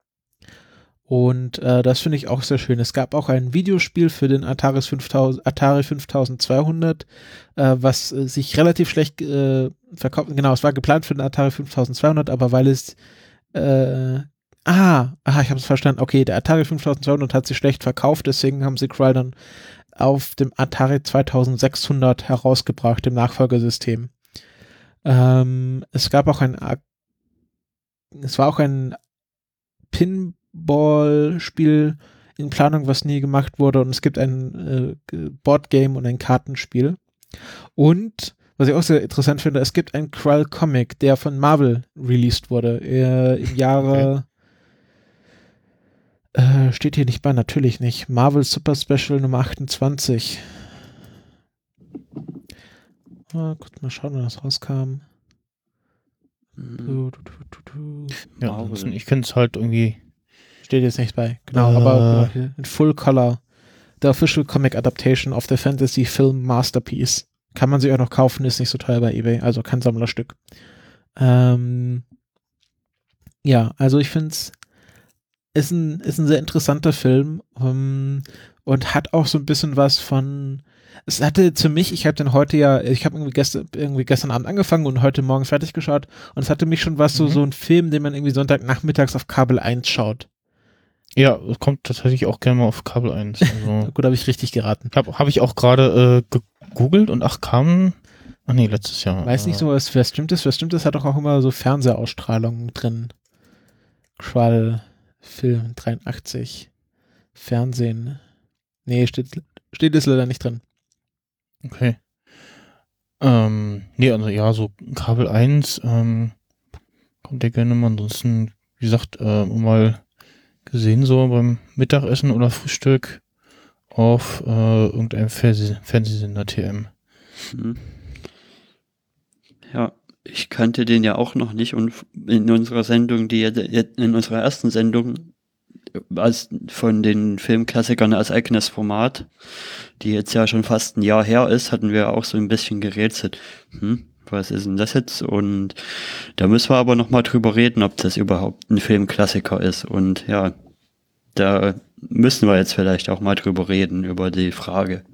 Und äh, das finde ich auch sehr schön. Es gab auch ein Videospiel für den Atari, 5000, Atari 5200, äh, was äh, sich relativ schlecht äh, verkauft. Genau, es war geplant für den Atari 5200, aber weil es äh, Ah, aha, ich habe es verstanden. Okay, der Atari 5200 hat sich schlecht verkauft, deswegen haben sie Cry dann auf dem Atari 2600 herausgebracht, dem Nachfolgesystem. Ähm, es gab auch ein, es war auch ein Pinball-Spiel in Planung, was nie gemacht wurde, und es gibt ein äh, Boardgame und ein Kartenspiel. Und was ich auch sehr interessant finde, es gibt ein Krull Comic, der von Marvel released wurde äh, im Jahre äh, steht hier nicht bei, natürlich nicht. Marvel Super Special Nummer 28. Ah, kurz mal schauen, wann das rauskam. Du, du, du, ja, ansonsten, ich kenne es halt irgendwie. Steht jetzt nicht bei, genau, äh, aber genau, in Full Color. The Official Comic Adaptation of the Fantasy Film Masterpiece. Kann man sich auch noch kaufen, ist nicht so teuer bei eBay, also kein Sammlerstück. Ähm, ja, also ich finde es ist ein, ist ein sehr interessanter Film um, ähm, und hat auch so ein bisschen was von. Es hatte für mich, ich habe den heute ja, ich habe irgendwie gestern, irgendwie gestern Abend angefangen und heute Morgen fertig geschaut und es hatte mich schon was, mhm. so, so ein Film, den man irgendwie Sonntagnachmittags auf Kabel 1 schaut. Ja, kommt tatsächlich auch gerne mal auf Kabel 1. [laughs] Also Gut, habe ich richtig geraten. Habe hab ich auch gerade äh, gegoogelt und ach, kam. Ach nee, letztes Jahr. Weiß nicht so, was, wer stimmt ist. Wer stimmt ist, hat doch auch immer so Fernsehausstrahlungen drin. Qual. Film 83. Fernsehen. Nee, steht, steht es leider nicht drin. Okay. Ähm, nee, also ja, so Kabel 1 ähm, kommt ja gerne mal. Ansonsten, wie gesagt, äh, mal gesehen so beim Mittagessen oder Frühstück auf äh, irgendeinem Fernseh Fernsehsender TM. Mhm. Ja, ich kannte den ja auch noch nicht und in unserer Sendung, die in unserer ersten Sendung als von den Filmklassikern als eigenes Format, die jetzt ja schon fast ein Jahr her ist, hatten wir auch so ein bisschen gerätselt. Hm, was ist denn das jetzt? Und da müssen wir aber nochmal drüber reden, ob das überhaupt ein Filmklassiker ist. Und ja, da müssen wir jetzt vielleicht auch mal drüber reden, über die Frage.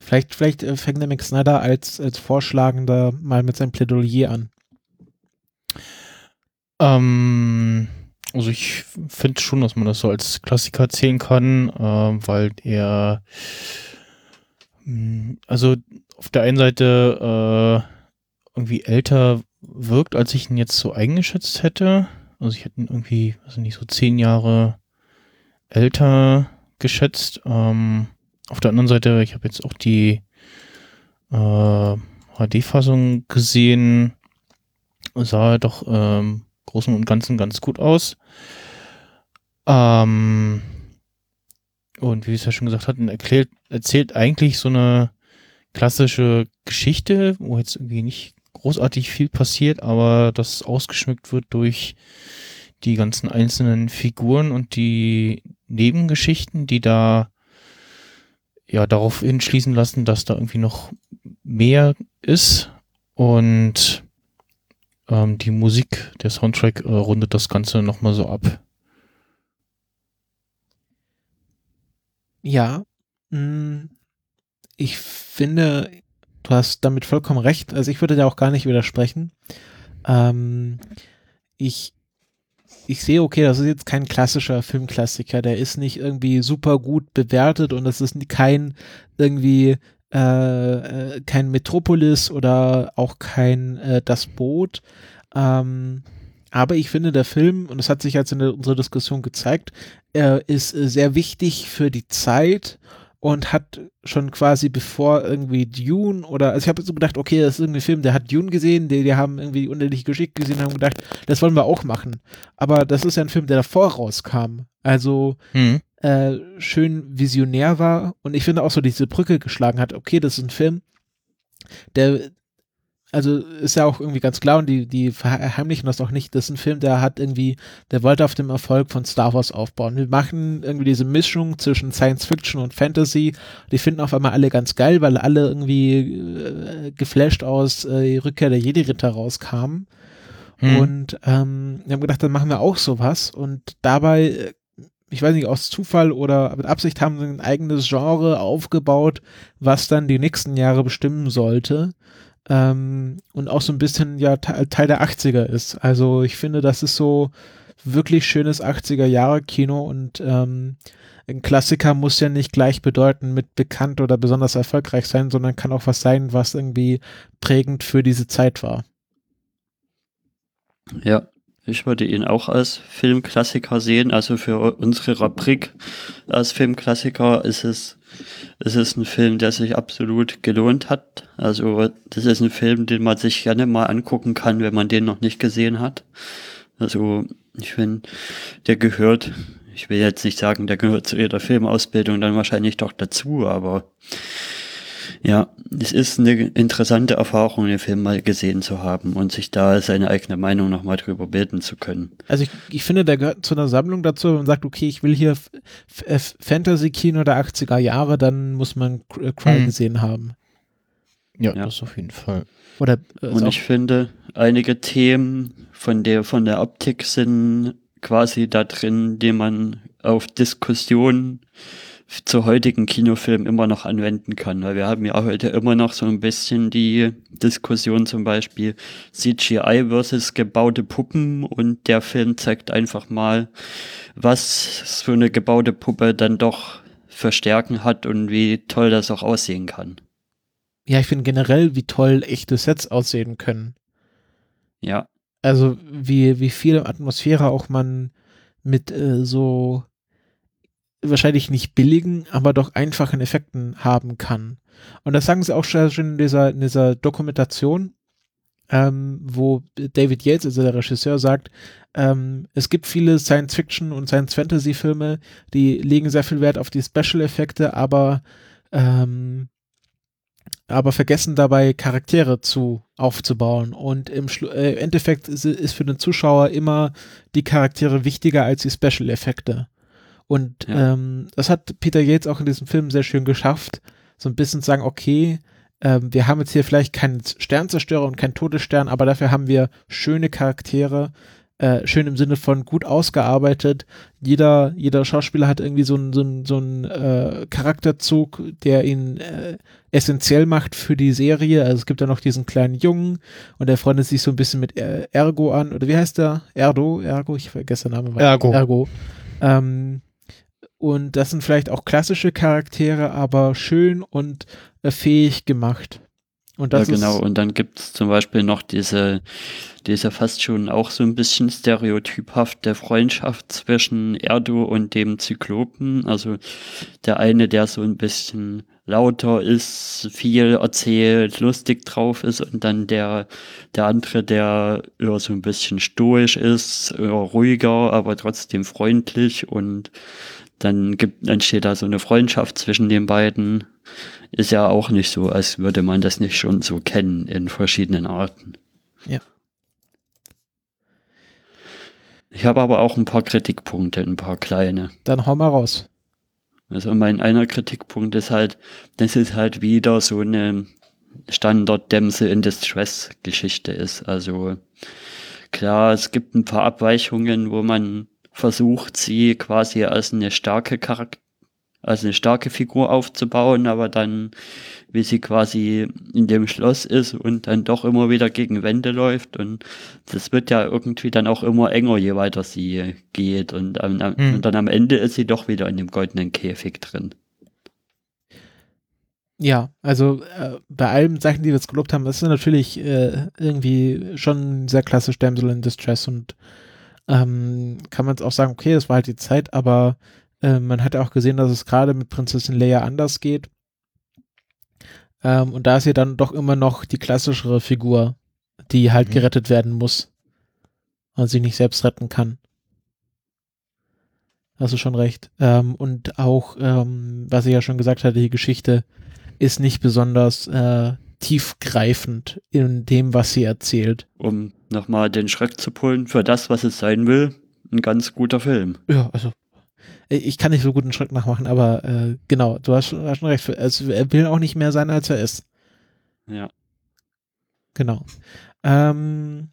Vielleicht, vielleicht äh, fängt der Mick Snyder als, als Vorschlagender mal mit seinem Plädoyer an. Ähm, also ich finde schon, dass man das so als Klassiker zählen kann, äh, weil er hm, also auf der einen Seite äh, irgendwie älter wirkt, als ich ihn jetzt so eingeschätzt hätte. Also ich hätte ihn irgendwie, also nicht so zehn Jahre älter geschätzt. Ähm, auf der anderen Seite, ich habe jetzt auch die äh, HD-Fassung gesehen, sah doch ähm, Großen und Ganzen ganz gut aus. Ähm, und wie ich es ja schon gesagt hatte, erklärt, erzählt eigentlich so eine klassische Geschichte, wo jetzt irgendwie nicht großartig viel passiert, aber das ausgeschmückt wird durch die ganzen einzelnen Figuren und die Nebengeschichten, die da ja darauf hinschließen lassen, dass da irgendwie noch mehr ist und ähm, die Musik, der Soundtrack äh, rundet das Ganze nochmal so ab. Ja, mh, mm, ich finde, du hast damit vollkommen recht. Also ich würde da auch gar nicht widersprechen. Ähm, ich ich sehe, okay, das ist jetzt kein klassischer Filmklassiker, der ist nicht irgendwie super gut bewertet und das ist kein irgendwie äh, äh, kein Metropolis oder auch kein äh, Das Boot. Ähm, aber ich finde, der Film, und das hat sich jetzt in der, unserer Diskussion gezeigt, er ist äh, sehr wichtig für die Zeit und hat schon quasi bevor irgendwie Dune oder, also ich habe so gedacht, okay, das ist irgendwie ein Film, der hat Dune gesehen, die, die haben irgendwie unendliche Geschichte gesehen und haben gedacht, das wollen wir auch machen. Aber das ist ja ein Film, der davor rauskam. Also mhm. äh, schön visionär war und ich finde auch so diese Brücke geschlagen hat, okay, das ist ein Film, der also ist ja auch irgendwie ganz klar und die, die verheimlichen das auch nicht. Das ist ein Film, der hat irgendwie, der wollte auf dem Erfolg von Star Wars aufbauen. Wir machen irgendwie diese Mischung zwischen Science Fiction und Fantasy. Die finden auf einmal alle ganz geil, weil alle irgendwie äh, geflasht aus äh, Rückkehr der Jedi-Ritter rauskamen. Hm. Und ähm, wir haben gedacht, dann machen wir auch sowas. Und dabei äh, ich weiß nicht, aus Zufall oder mit Absicht haben sie ein eigenes Genre aufgebaut, was dann die nächsten Jahre bestimmen sollte ähm, und auch so ein bisschen ja Teil der 80er ist. Also ich finde, das ist so wirklich schönes 80er Jahre Kino und ähm, ein Klassiker muss ja nicht gleich bedeuten mit bekannt oder besonders erfolgreich sein, sondern kann auch was sein, was irgendwie prägend für diese Zeit war. Ja, ich würde ihn auch als Filmklassiker sehen. Also für unsere Rubrik als Filmklassiker ist es, ist es ein Film, der sich absolut gelohnt hat. Also das ist ein Film, den man sich gerne mal angucken kann, wenn man den noch nicht gesehen hat. Also ich finde, der gehört, ich will jetzt nicht sagen, der gehört zu jeder Filmausbildung dann wahrscheinlich doch dazu, aber ja, es ist eine interessante Erfahrung, den Film mal gesehen zu haben und sich da seine eigene Meinung nochmal drüber bilden zu können. Also ich, ich finde, der gehört zu einer Sammlung dazu, wenn man sagt, okay, ich will hier Fantasy-Kino der 80er Jahre, dann muss man Cry hm. gesehen haben. Ja, ja, das auf jeden Fall. Oder, äh, und ich finde, einige Themen von der, von der Optik sind quasi da drin, die man auf Diskussionen zu heutigen Kinofilmen immer noch anwenden kann. Weil wir haben ja heute immer noch so ein bisschen die Diskussion zum Beispiel CGI versus gebaute Puppen und der Film zeigt einfach mal, was so eine gebaute Puppe dann doch für Stärken hat und wie toll das auch aussehen kann. Ja, ich finde generell, wie toll echte Sets aussehen können. Ja. Also wie, wie viel Atmosphäre auch man mit äh, so wahrscheinlich nicht billigen, aber doch einfachen Effekten haben kann. Und das sagen sie auch schon in dieser, in dieser Dokumentation, ähm, wo David Yates, also der Regisseur, sagt, ähm, es gibt viele Science-Fiction- und Science-Fantasy-Filme, die legen sehr viel Wert auf die Special-Effekte, aber ähm, aber vergessen dabei Charaktere zu aufzubauen und im Schlu äh, Endeffekt ist, ist, für den Zuschauer immer die Charaktere wichtiger als die Special-Effekte. Und ja. ähm, das hat Peter Yates auch in diesem Film sehr schön geschafft, so ein bisschen zu sagen, okay, ähm, wir haben jetzt hier vielleicht keinen Sternzerstörer und keinen Todesstern, aber dafür haben wir schöne Charaktere, äh, schön im Sinne von gut ausgearbeitet. Jeder, jeder Schauspieler hat irgendwie so einen so einen, so einen äh, Charakterzug, der ihn äh, essentiell macht für die Serie. Also es gibt da noch diesen kleinen Jungen und der freundet sich so ein bisschen mit Ergo an. Oder wie heißt der? Erdo? Ergo? Ich vergesse den Namen. Ergo. Ergo. Ähm, und das sind vielleicht auch klassische Charaktere, aber schön und äh, fähig gemacht. Und das ja, genau. Und dann gibt es zum Beispiel noch diese, diese fast schon auch so ein bisschen stereotyphafte Freundschaft zwischen Erdo und dem Zyklopen. Also der eine, der so ein bisschen lauter ist, viel erzählt, lustig drauf ist und dann der, der andere, der eher so ein bisschen stoisch ist, eher ruhiger, aber trotzdem freundlich und dann gibt, entsteht da so eine Freundschaft zwischen den beiden. Ist ja auch nicht so, als würde man das nicht schon so kennen in verschiedenen Arten. Ja. Ich habe aber auch ein paar Kritikpunkte, ein paar kleine. Dann hau mal raus. Also mein einer Kritikpunkt ist halt, das ist halt wieder so eine Standard Dämse in Distress Geschichte ist. Also klar, es gibt ein paar Abweichungen, wo man versucht, sie quasi als eine starke Charakter, als eine starke Figur aufzubauen, aber dann, wie sie quasi in dem Schloss ist und dann doch immer wieder gegen Wände läuft und das wird ja irgendwie dann auch immer enger, je weiter sie geht und, ähm, hm. und dann am Ende ist sie doch wieder in dem goldenen Käfig drin. Ja, also äh, bei allen Sachen, die wir jetzt gelobt haben, das ist natürlich äh, irgendwie schon sehr klassisch Damsel in Distress und ähm, kann man es auch sagen, okay, das war halt die Zeit, aber äh, man hat auch gesehen, dass es gerade mit Prinzessin Leia anders geht. Ähm, und da ist ja dann doch immer noch die klassischere Figur, die halt mhm. gerettet werden muss und sich nicht selbst retten kann. Hast du schon recht. Ähm, und auch, ähm, was ich ja schon gesagt hatte, die Geschichte ist nicht besonders äh, tiefgreifend in dem, was sie erzählt. Um nochmal den Schreck zu pullen für das, was es sein will, ein ganz guter Film. Ja, also ich kann nicht so gut einen Schreck nachmachen, aber äh, genau, du hast, hast schon recht. Also, er will auch nicht mehr sein, als er ist. Ja. Genau. Ähm,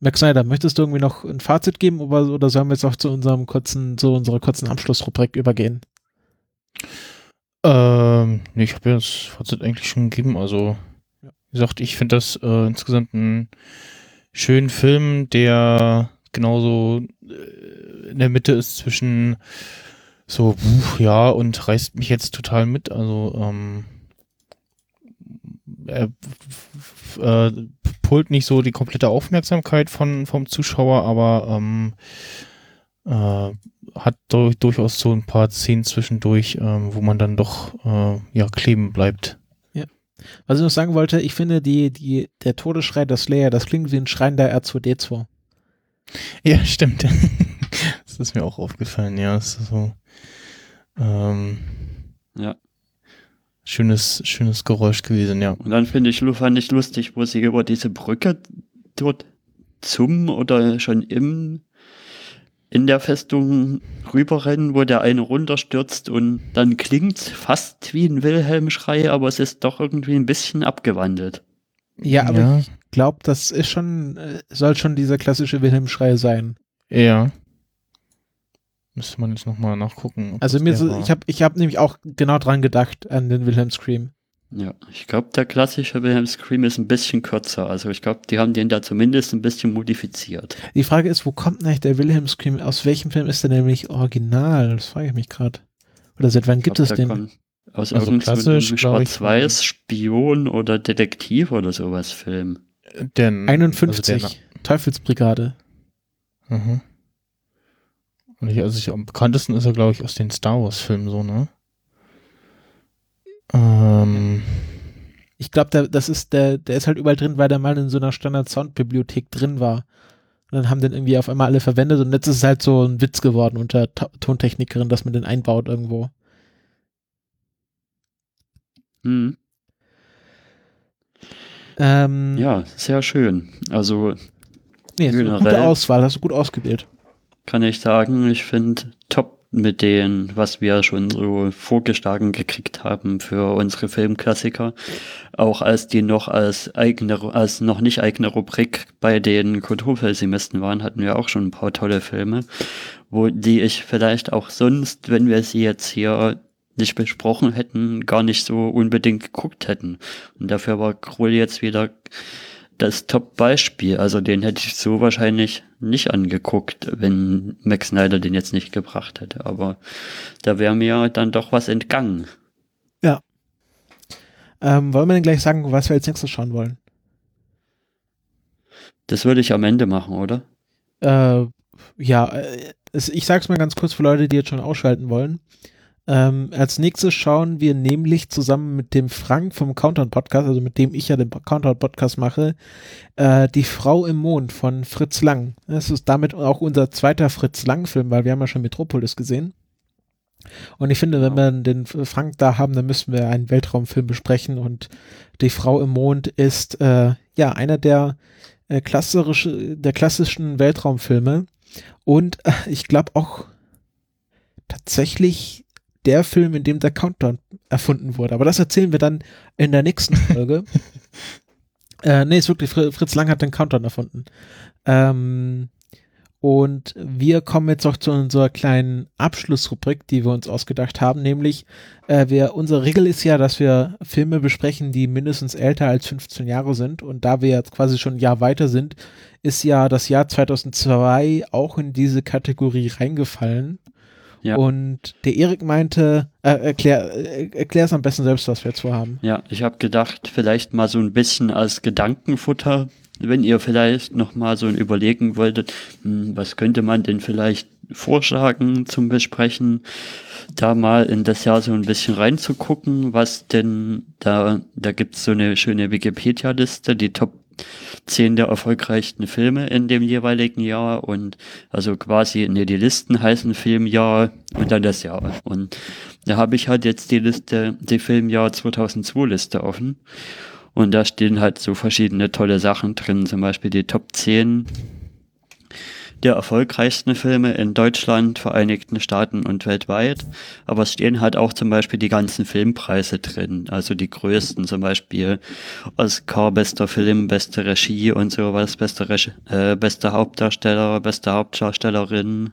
Max Snyder, möchtest du irgendwie noch ein Fazit geben oder, oder sollen wir jetzt auch zu unserem kurzen, zu unserer kurzen Abschlussrubrik übergehen? Ähm, nee, ich habe ja das Fazit eigentlich schon gegeben. Also, wie gesagt, ich finde das äh, insgesamt einen schönen Film, der genauso äh, in der Mitte ist zwischen so, ja, und reißt mich jetzt total mit. Also, ähm, er äh, pult nicht so die komplette Aufmerksamkeit von, vom Zuschauer, aber ähm, äh, hat durch, durchaus so ein paar Szenen zwischendurch, ähm, wo man dann doch äh, ja kleben bleibt. Was ich noch sagen wollte, ich finde die, die, der Todesschrei der Slayer, das klingt wie ein Schrein der R2D2. Ja, stimmt. [laughs] das ist mir auch aufgefallen, ja. So. Ähm, ja. Schönes, schönes Geräusch gewesen, ja. Und dann finde ich, fand ich lustig, wo sie über diese Brücke dort zum oder schon im in der Festung rüberrennen, wo der eine runterstürzt und dann klingt fast wie ein Wilhelm-Schrei, aber es ist doch irgendwie ein bisschen abgewandelt. Ja, aber ja. ich glaube, das ist schon, äh, soll schon dieser klassische Wilhelm-Schrei sein. Ja. Müsste man jetzt nochmal nachgucken. Also mir so, ich habe ich hab nämlich auch genau dran gedacht, an den Wilhelm Scream. Ja, ich glaube, der klassische Wilhelm Scream ist ein bisschen kürzer. Also ich glaube, die haben den da zumindest ein bisschen modifiziert. Die Frage ist, wo kommt denn eigentlich der Wilhelm Scream? Aus welchem Film ist der nämlich original? Das frage ich mich gerade. Oder seit wann gibt glaub, es den? Aus also irgendeinem Schwarz-Weiß, Spion oder Detektiv oder sowas Film. Den, 51, also Teufelsbrigade. Mhm. Und ich, also ich, am bekanntesten ist er, glaube ich, aus den Star Wars-Filmen so, ne? Ähm. Ich glaube, das ist der, der ist halt überall drin, weil der mal in so einer Standard-Sound-Bibliothek drin war. Und dann haben den irgendwie auf einmal alle verwendet und jetzt ist es halt so ein Witz geworden unter Ta Tontechnikerin, dass man den einbaut irgendwo. Hm. Ähm, ja, sehr schön. Also nee, generell, gute Auswahl, hast du gut ausgewählt. Kann ich sagen, ich finde top mit den, was wir schon so vorgeschlagen gekriegt haben für unsere Filmklassiker. Auch als die noch als eigene, als noch nicht eigene Rubrik bei den Kulturpessimisten waren, hatten wir auch schon ein paar tolle Filme, wo die ich vielleicht auch sonst, wenn wir sie jetzt hier nicht besprochen hätten, gar nicht so unbedingt geguckt hätten. Und dafür war Krull jetzt wieder das Top-Beispiel. Also den hätte ich so wahrscheinlich nicht angeguckt, wenn Max Snyder den jetzt nicht gebracht hätte. Aber da wäre mir dann doch was entgangen. Ja. Ähm, wollen wir denn gleich sagen, was wir als nächstes schauen wollen? Das würde ich am Ende machen, oder? Äh, ja, äh, ich sag's mal ganz kurz für Leute, die jetzt schon ausschalten wollen. Ähm, als nächstes schauen wir nämlich zusammen mit dem Frank vom Countdown Podcast, also mit dem ich ja den Countdown Podcast mache, äh, Die Frau im Mond von Fritz Lang. Das ist damit auch unser zweiter Fritz Lang Film, weil wir haben ja schon Metropolis gesehen. Und ich finde, wenn wir den Frank da haben, dann müssen wir einen Weltraumfilm besprechen und Die Frau im Mond ist äh, ja einer der äh, klassische, der klassischen Weltraumfilme und äh, ich glaube auch tatsächlich der Film, in dem der Countdown erfunden wurde. Aber das erzählen wir dann in der nächsten [laughs] Folge. äh, nee, ist wirklich, Fritz Lang hat den Countdown erfunden. Ähm, und wir kommen jetzt auch zu unserer kleinen Abschlussrubrik, die wir uns ausgedacht haben, nämlich äh, wir, unsere Regel ist ja, dass wir Filme besprechen, die mindestens älter als 15 Jahre sind. Und da wir jetzt quasi schon ein Jahr weiter sind, ist ja das Jahr 2002 auch in diese Kategorie reingefallen. Ja. Und der Erik meinte, äh, erklär, äh, erklär es am besten selbst, was wir jetzt vorhaben. Ja, ich habe gedacht, vielleicht mal so ein bisschen als Gedankenfutter, wenn ihr vielleicht noch mal so überlegen wolltet, hm, was könnte man denn vielleicht vorschlagen zum Besprechen, da mal in das Jahr so ein bisschen reinzugucken, was denn da, da gibt's so eine schöne Wikipedia-Liste, die Top zehn der erfolgreichsten Filme in dem jeweiligen Jahr und also quasi, ne, die Listen heißen Filmjahr und dann das Jahr. Und da habe ich halt jetzt die Liste, die Filmjahr 2002 Liste offen. Und da stehen halt so verschiedene tolle Sachen drin, zum Beispiel die Top 10 der erfolgreichsten Filme in Deutschland, Vereinigten Staaten und weltweit. Aber es stehen halt auch zum Beispiel die ganzen Filmpreise drin, also die größten, zum Beispiel Oscar, bester Film, beste Regie und sowas, beste, Regie, äh, beste Hauptdarsteller, beste Hauptdarstellerin.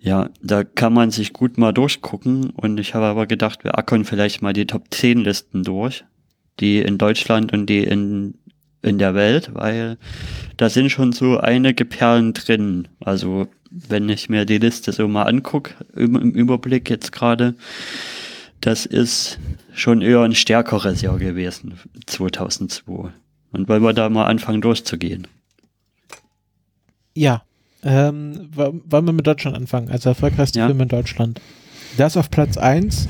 Ja, da kann man sich gut mal durchgucken und ich habe aber gedacht, wir ackern vielleicht mal die Top 10 Listen durch, die in Deutschland und die in in der Welt, weil da sind schon so einige Perlen drin. Also wenn ich mir die Liste so mal angucke, im, im Überblick jetzt gerade, das ist schon eher ein stärkeres Jahr gewesen, 2002. Und wollen wir da mal anfangen durchzugehen? Ja, ähm, wollen wir mit Deutschland anfangen, also erfolgreichste ja. Film in Deutschland. Das auf Platz 1.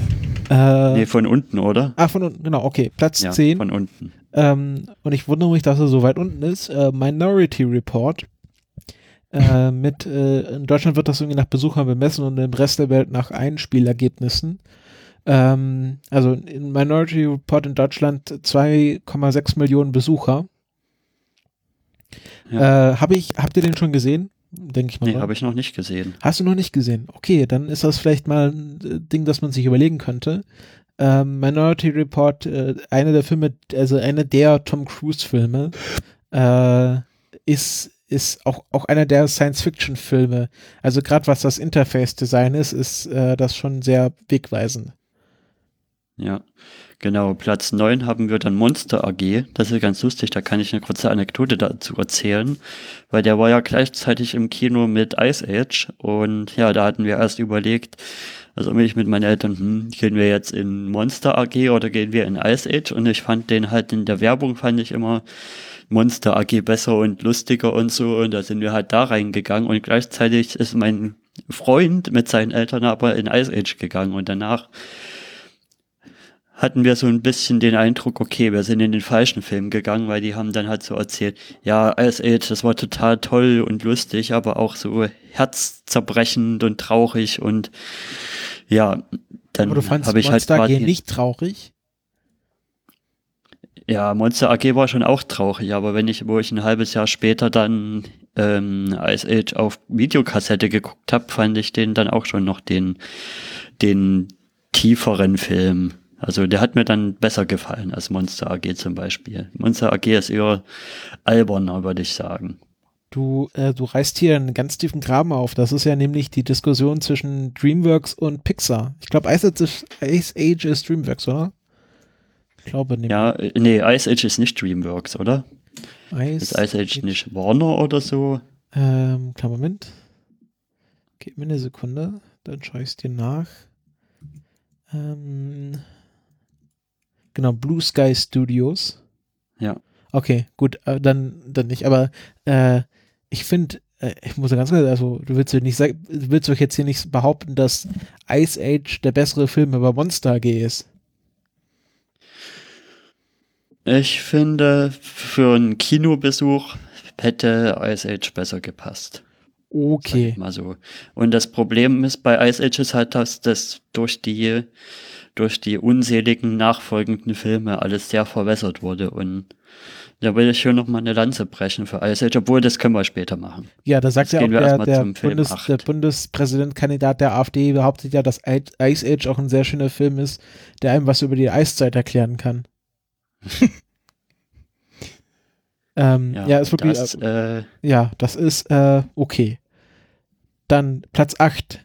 Äh, nee, von unten, oder? Ach, von unten, genau, okay. Platz ja, 10. Von unten. Ähm, und ich wundere mich, dass er so weit unten ist. Äh, Minority Report. Äh, [laughs] mit, äh, in Deutschland wird das irgendwie nach Besuchern bemessen und im Rest der Welt nach Einspielergebnissen. Ähm, also in Minority Report in Deutschland 2,6 Millionen Besucher. Ja. Äh, hab ich, habt ihr den schon gesehen? Denke ich mal. Nee, habe ich noch nicht gesehen. Hast du noch nicht gesehen? Okay, dann ist das vielleicht mal ein äh, Ding, das man sich überlegen könnte ähm, Minority Report, äh, einer der Filme, also einer der Tom Cruise Filme, äh, ist ist auch, auch einer der Science-Fiction-Filme. Also gerade was das Interface-Design ist, ist äh, das schon sehr wegweisend. Ja, genau. Platz 9 haben wir dann Monster AG. Das ist ganz lustig, da kann ich eine kurze Anekdote dazu erzählen, weil der war ja gleichzeitig im Kino mit Ice Age und ja, da hatten wir erst überlegt, also ich mit meinen Eltern, hm, gehen wir jetzt in Monster AG oder gehen wir in Ice Age? Und ich fand den halt in der Werbung fand ich immer Monster AG besser und lustiger und so. Und da sind wir halt da reingegangen und gleichzeitig ist mein Freund mit seinen Eltern aber in Ice Age gegangen und danach hatten wir so ein bisschen den Eindruck, okay, wir sind in den falschen Film gegangen, weil die haben dann halt so erzählt, ja, Ice Age, das war total toll und lustig, aber auch so herzzerbrechend und traurig und ja, dann habe ich halt Monster AG nicht traurig. Ja, Monster AG war schon auch traurig, aber wenn ich, wo ich ein halbes Jahr später dann ähm, Ice Age auf Videokassette geguckt habe, fand ich den dann auch schon noch den, den tieferen Film. Also der hat mir dann besser gefallen als Monster AG zum Beispiel. Monster AG ist eher alberner, würde ich sagen. Du, äh, du reißt hier einen ganz tiefen Graben auf. Das ist ja nämlich die Diskussion zwischen DreamWorks und Pixar. Ich glaube, Ice, Ice Age ist DreamWorks, oder? Ich glaube nicht. Ja, nee, Ice Age ist nicht DreamWorks, oder? Ice ist Ice Age, Age nicht Warner oder so? Ähm, klar, Moment. Gib mir eine Sekunde, dann schaue ich es dir nach. Ähm, Genau, Blue Sky Studios. Ja. Okay, gut, äh, dann, dann nicht. Aber äh, ich finde, äh, ich muss ganz klar, also du willst, nicht, du willst doch jetzt hier nicht behaupten, dass Ice Age der bessere Film über Monster AG ist. Ich finde, für einen Kinobesuch hätte Ice Age besser gepasst. Okay. Mal so. Und das Problem ist bei Ice Age ist halt, dass das durch die durch die unzähligen nachfolgenden Filme alles sehr verwässert wurde und da will ich schon noch mal eine Lanze brechen für Ice Age, obwohl das können wir später machen. Ja, da sagt ja auch der, der, Bundes, der Bundespräsidentkandidat der AfD behauptet ja, dass Ice Age auch ein sehr schöner Film ist, der einem was über die Eiszeit erklären kann. [laughs] ähm, ja, ja, ist wirklich. Das, äh, ja, das ist äh, okay. Dann Platz 8.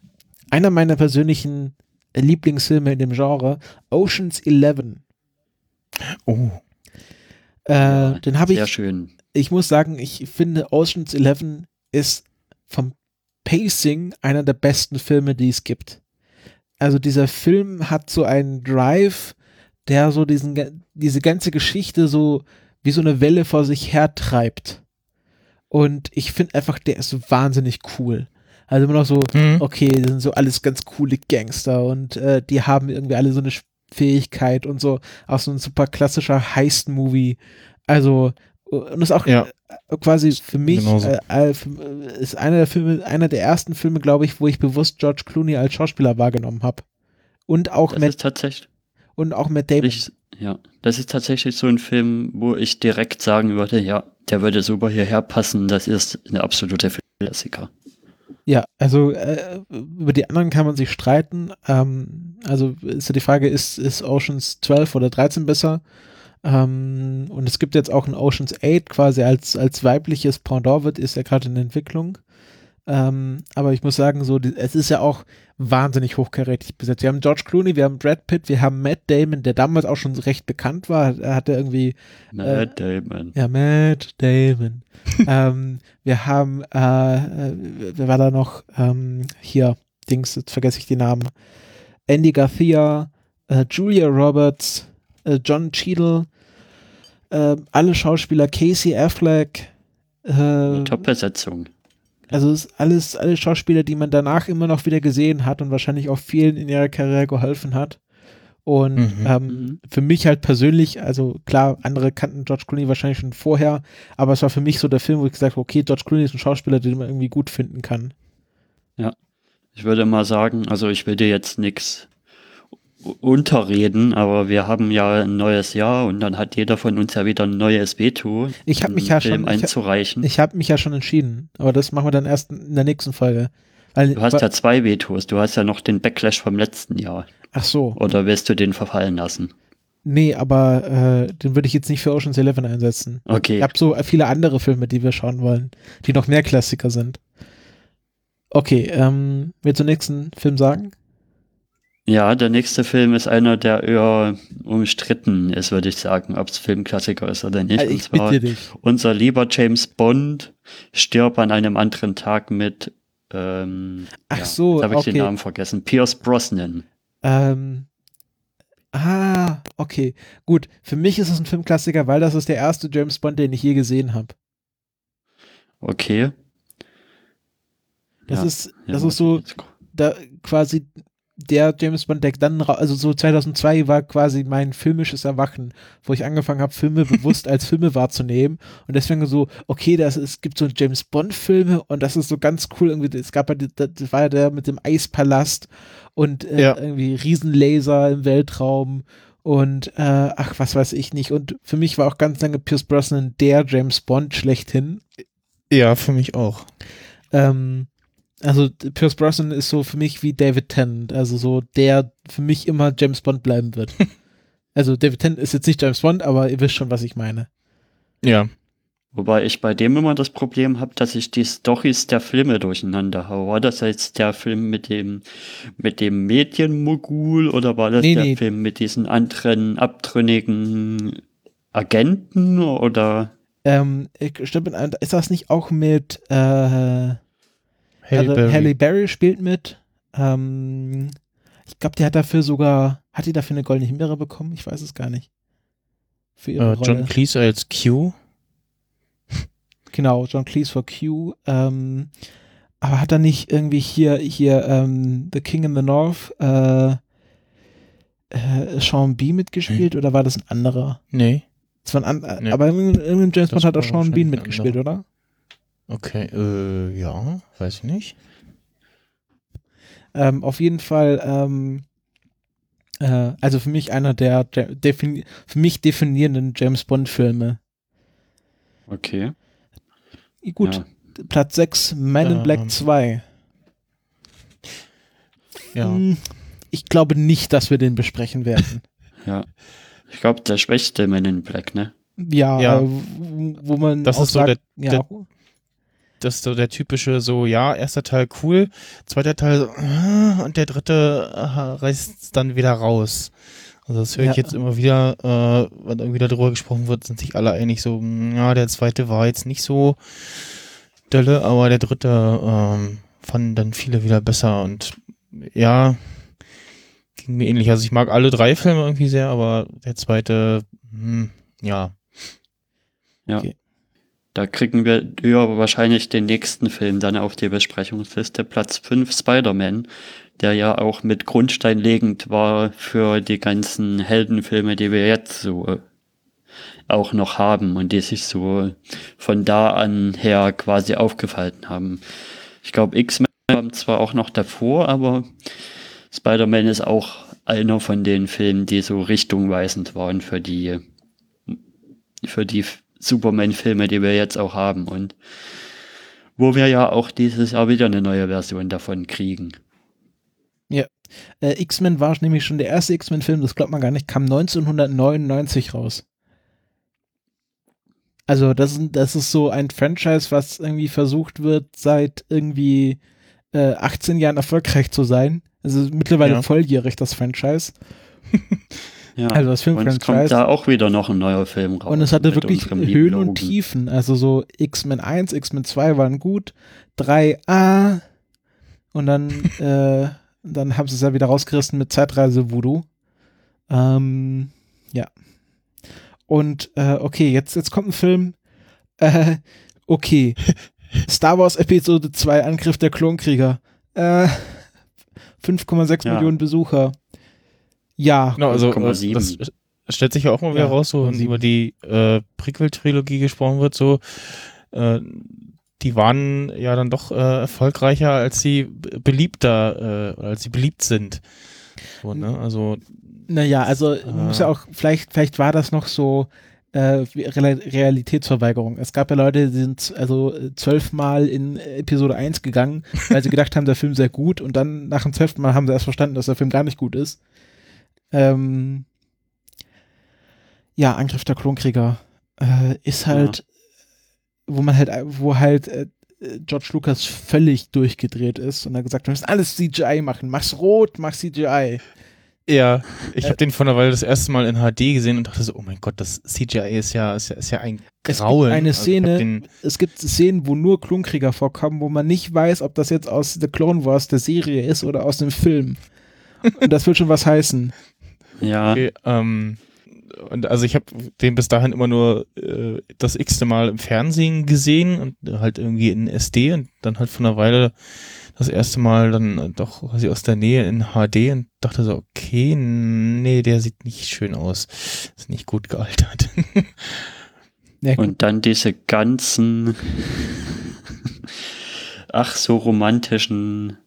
Einer meiner persönlichen Lieblingsfilme in dem Genre, Oceans 11. Oh. Äh, ja, den habe ich. Sehr schön. Ich muss sagen, ich finde Oceans 11 ist vom Pacing einer der besten Filme, die es gibt. Also dieser Film hat so einen Drive, der so diesen, diese ganze Geschichte so wie so eine Welle vor sich her treibt. Und ich finde einfach, der ist wahnsinnig cool. Also immer noch so, mhm. okay, das sind so alles ganz coole Gangster und äh, die haben irgendwie alle so eine Fähigkeit und so, auch so ein super klassischer Heist-Movie. Also, und ist auch ja. quasi für mich äh, äh, ist einer der Filme, einer der ersten Filme, glaube ich, wo ich bewusst George Clooney als Schauspieler wahrgenommen habe. Und auch das Matt, ist tatsächlich. und auch Matt Damon. Ich, ja, das ist tatsächlich so ein Film, wo ich direkt sagen würde, ja, der würde super hierher passen. Das ist eine absolute Klassiker. Ja, also äh, über die anderen kann man sich streiten. Ähm, also ist ja die Frage, ist, ist Oceans 12 oder 13 besser? Ähm, und es gibt jetzt auch ein Oceans 8 quasi als, als weibliches Pendant wird, ist ja gerade in Entwicklung. Ähm, aber ich muss sagen, so, die, es ist ja auch wahnsinnig hochkarätig besetzt. Wir haben George Clooney, wir haben Brad Pitt, wir haben Matt Damon, der damals auch schon recht bekannt war. Er hatte irgendwie. Matt äh, Damon. Ja, Matt Damon. [laughs] ähm, wir haben, äh, wer war da noch? Ähm, hier, Dings, jetzt vergesse ich die Namen. Andy Garcia, äh, Julia Roberts, äh, John Cheadle, äh, alle Schauspieler, Casey Affleck. Äh, Top-Besetzung. Also es ist alles, alle Schauspieler, die man danach immer noch wieder gesehen hat und wahrscheinlich auch vielen in ihrer Karriere geholfen hat. Und mhm. ähm, mhm. für mich halt persönlich, also klar, andere kannten George Clooney wahrscheinlich schon vorher, aber es war für mich so der Film, wo ich gesagt habe, okay, George Clooney ist ein Schauspieler, den man irgendwie gut finden kann. Ja, ich würde mal sagen, also ich will dir jetzt nichts unterreden, aber wir haben ja ein neues Jahr und dann hat jeder von uns ja wieder ein neues Veto. Ich habe mich ja Film schon einzureichen. Ich, ich habe mich ja schon entschieden, aber das machen wir dann erst in der nächsten Folge. Weil, du hast ja zwei Vetos, du hast ja noch den Backlash vom letzten Jahr. Ach so. Oder willst du den verfallen lassen? Nee, aber äh, den würde ich jetzt nicht für Ocean's Eleven einsetzen. Okay. Ich habe so viele andere Filme, die wir schauen wollen, die noch mehr Klassiker sind. Okay, ähm, willst du den nächsten Film sagen? Ja, der nächste Film ist einer, der eher umstritten ist, würde ich sagen, ob es Filmklassiker ist oder nicht. Also ich Und zwar bitte dich. unser lieber James Bond stirbt an einem anderen Tag mit ähm, Ach ja, so, habe ich okay. den Namen vergessen. Pierce Brosnan. Ähm, ah, okay. Gut, für mich ist es ein Filmklassiker, weil das ist der erste James Bond, den ich je gesehen habe. Okay. Das ja, ist, das ja, ist so, da quasi der James Bond, der dann, also so 2002 war quasi mein filmisches Erwachen, wo ich angefangen habe, Filme bewusst als Filme wahrzunehmen und deswegen so, okay, das, es gibt so James Bond Filme und das ist so ganz cool irgendwie, es gab ja, das war ja der mit dem Eispalast und äh, ja. irgendwie Riesenlaser im Weltraum und äh, ach, was weiß ich nicht und für mich war auch ganz lange Pierce Brosnan der James Bond schlechthin. Ja, für mich auch. Ähm, also Pierce Brosnan ist so für mich wie David Tennant, also so der für mich immer James Bond bleiben wird. [laughs] also David Tennant ist jetzt nicht James Bond, aber ihr wisst schon, was ich meine. Ja. Wobei ich bei dem immer das Problem habe, dass ich die Storys der Filme durcheinander haue. War das jetzt der Film mit dem, mit dem Medienmogul oder war das nee, der nee. Film mit diesen anderen abtrünnigen Agenten oder? Ähm, stimmt, ist das nicht auch mit, äh, Halle also Berry. Halle Berry spielt mit. Ähm, ich glaube, die hat dafür sogar, hat die dafür eine goldene Himbeere bekommen? Ich weiß es gar nicht. Für ihre uh, John Cleese als Q. [laughs] Genau, John Cleese für Q. Ähm, aber hat er nicht irgendwie hier, hier ähm, The King in the North äh, äh, Sean B mitgespielt hm. oder war das ein anderer? Nee. Das war ein an nee. Aber irgendein James Bond hat auch Sean Bean mitgespielt, oder? Okay, äh, ja, weiß ich nicht. Ähm, auf jeden Fall, ähm, äh, also für mich einer der, der für mich definierenden James Bond-Filme. Okay. Gut, ja. Platz 6, Man in Black 2. Ja. Hm, ich glaube nicht, dass wir den besprechen werden. [laughs] ja. Ich glaube, der schwächste Man in Black, ne? Ja, ja. Äh, wo man das ist sagt, so der, ja, der, das ist so der typische, so, ja, erster Teil cool, zweiter Teil so, äh, und der dritte äh, reißt es dann wieder raus. Also das höre ich ja. jetzt immer wieder, äh, wenn irgendwie darüber gesprochen wird, sind sich alle einig so, hm, ja, der zweite war jetzt nicht so dolle, aber der dritte ähm, fanden dann viele wieder besser und ja, ging mir ähnlich. Also ich mag alle drei Filme irgendwie sehr, aber der zweite, hm, ja. Ja. Okay. Da kriegen wir ja wahrscheinlich den nächsten Film dann auf die Besprechungsliste. Platz 5 Spider-Man, der ja auch mit Grundstein legend war für die ganzen Heldenfilme, die wir jetzt so äh, auch noch haben und die sich so von da an her quasi aufgefalten haben. Ich glaube, X-Men kam zwar auch noch davor, aber Spider-Man ist auch einer von den Filmen, die so richtungweisend waren für die, für die Superman-Filme, die wir jetzt auch haben und wo wir ja auch dieses Jahr wieder eine neue Version davon kriegen. Ja. Äh, X-Men war nämlich schon der erste X-Men-Film, das glaubt man gar nicht, kam 1999 raus. Also das, das ist so ein Franchise, was irgendwie versucht wird, seit irgendwie äh, 18 Jahren erfolgreich zu sein. Also mittlerweile ja. volljährig, das Franchise. [laughs] ja. Also das Filmfranchise. Und es kommt da auch wieder noch ein neuer Film raus. Und es hatte wirklich Höhen und Tiefen. Also so X-Men 1, X-Men 2 waren gut. 3a und dann, [laughs] äh, dann haben sie es ja wieder rausgerissen mit Zeitreise Voodoo. Ähm, ja. Und äh, okay, jetzt, jetzt kommt ein Film. Äh, okay. [laughs] Star Wars Episode 2, Angriff der Klonkrieger. Äh, 5,6 ja. Millionen Besucher. Ja. Genau, also äh, das stellt sich ja auch mal wieder ja, raus, so wenn über die äh, Prequel-Trilogie gesprochen wird, so äh, die waren ja dann doch äh, erfolgreicher, als sie beliebter, äh, als sie beliebt sind. So, ne? Also naja, also äh, muss ja auch, vielleicht, vielleicht war das noch so äh, Realitätsverweigerung. Es gab ja Leute, die sind also zwölfmal in Episode 1 gegangen, weil sie gedacht haben, der Film sehr gut und dann nach dem zwölften Mal haben sie erst verstanden, dass der Film gar nicht gut ist. Ähm, ja, Angriff der Klonkrieger äh, ist halt, ja. wo man halt, wo halt äh, George Lucas völlig durchgedreht ist und er gesagt hat, wir müssen alles CGI machen, mach's rot, mach CGI. Ja, ich habe den von der Weile das erste Mal in HD gesehen und dachte so, oh mein Gott, das CGI ist ja, ist ja, ist ja ein Grauen. Es gibt eine also Szene, also es gibt Szenen, wo nur Klonkrieger vorkommen, wo man nicht weiß, ob das jetzt aus The Clone Wars der Serie ist oder aus dem Film. Und das will schon was heißen. Ja. Okay, ähm, und also ich habe den bis dahin immer nur äh, das x-te Mal im Fernsehen gesehen und halt irgendwie in SD und dann halt von einer Weile das erste Mal dann doch quasi aus der Nähe in HD und dachte so, okay, nee, der sieht nicht schön aus. Ist nicht gut gealtert. [laughs] Ja, und dann diese ganzen, ach so romantischen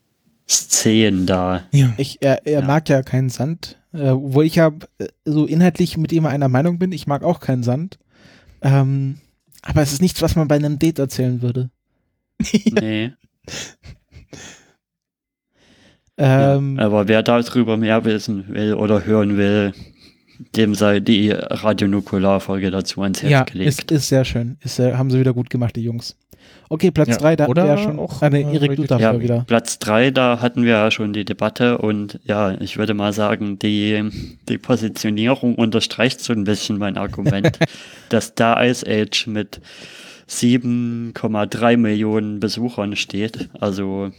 Szenen da. Ja. Ich, er er ja. mag ja keinen Sand, äh, wo ich ja äh, so inhaltlich mit ihm einer Meinung bin. Ich mag auch keinen Sand. Ähm, aber es ist nichts, was man bei einem Date erzählen würde. [laughs] nee. [laughs] Ähm, ja, aber wer darüber mehr wissen will oder hören will, dem sei die Radionukular-Folge dazu ans Herz ja, gelegt. Ist, ist sehr schön. Ist, haben sie wieder gut gemacht, die Jungs. Okay, Platz 3, ja, da oder ja schon auch eine äh, Erik Luther ja, wieder. Platz 3, da hatten wir ja schon die Debatte und ja, ich würde mal sagen, die, die Positionierung unterstreicht so ein bisschen mein Argument, [laughs] dass da Ice Age mit 7,3 Millionen Besuchern steht. Also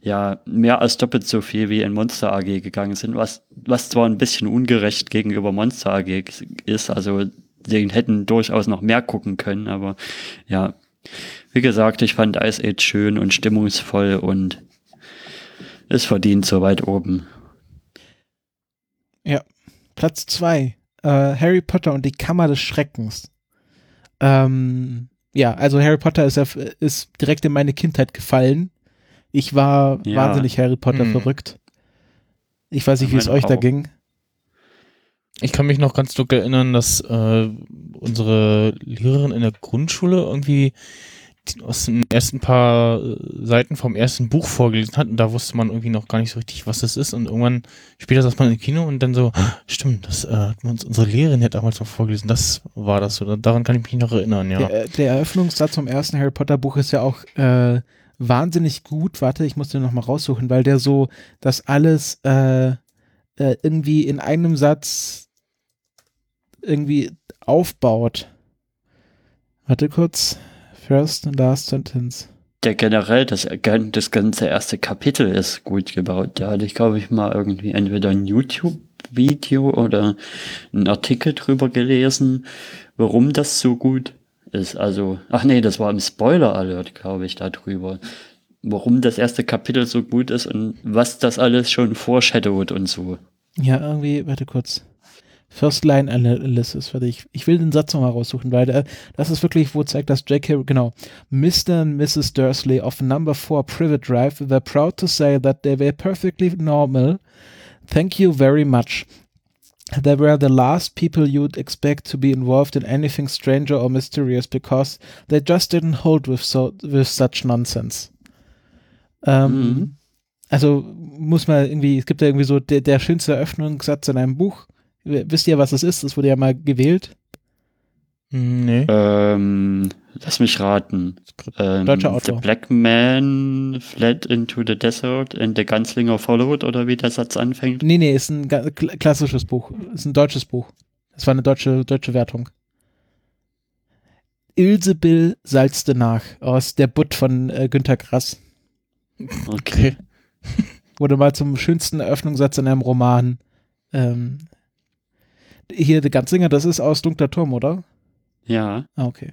ja mehr als doppelt so viel wie in Monster AG gegangen sind, was, was zwar ein bisschen ungerecht gegenüber Monster AG ist, also den hätten durchaus noch mehr gucken können, aber ja, wie gesagt, ich fand Ice Age schön und stimmungsvoll und es verdient so weit oben. Ja, Platz zwei äh, Harry Potter und die Kammer des Schreckens. Ähm, ja, also Harry Potter ist ist direkt in meine Kindheit gefallen. Ich war ja. wahnsinnig Harry Potter hm. verrückt. Ich weiß nicht, wie es euch auch. da ging. Ich kann mich noch ganz dunkel erinnern, dass äh, unsere Lehrerin in der Grundschule irgendwie aus den ersten paar äh, Seiten vom ersten Buch vorgelesen hat und da wusste man irgendwie noch gar nicht so richtig, was das ist und irgendwann später saß man im Kino und dann so, ah, stimmt, das äh, hat uns unsere Lehrerin ja damals noch vorgelesen, das war das so, daran kann ich mich noch erinnern, ja. Der, der Eröffnungssatz vom ersten Harry Potter Buch ist ja auch äh, wahnsinnig gut. Warte, ich muss den nochmal raussuchen, weil der so das alles äh, äh, irgendwie in einem Satz irgendwie aufbaut. Warte kurz. First and last sentence. Der generell, das, das ganze erste Kapitel ist gut gebaut. Da hatte ich, glaube ich, mal irgendwie entweder ein YouTube-Video oder einen Artikel drüber gelesen, warum das so gut ist. Also, ach nee, das war im Spoiler-Alert, glaube ich, darüber. Warum das erste Kapitel so gut ist und was das alles schon foreshadowt und so. Ja, irgendwie, warte kurz. First Line Analysis, warte, ich, ich will den Satz nochmal raussuchen, weil der, das ist wirklich, wo zeigt, dass J.K., genau, Mr. and Mrs. Dursley of Number 4 Privet Drive were proud to say that they were perfectly normal Thank you very much. They were the last people you'd expect to be involved in anything stranger or mysterious because they just didn't hold with so with such nonsense. Ähm, mhm. Also muss man irgendwie, es gibt ja irgendwie so der, der schönste Eröffnungssatz in einem Buch. Wisst ihr, was es ist? Das wurde ja mal gewählt. Nee. Ähm, lass mich raten. Ähm, Deutscher Autor. The Black Man fled into the desert and the Gunslinger followed oder wie der Satz anfängt? Nee, nee, ist ein klassisches Buch. Ist ein deutsches Buch. Das war eine deutsche, deutsche Wertung. Ilsebill salzte nach aus Der Butt von äh, Günter Grass. Okay. [laughs] Wurde mal zum schönsten Eröffnungssatz in einem Roman. Ähm, hier, der Ganzinger, das ist aus Dunkler Turm, oder? Ja. Ah, okay.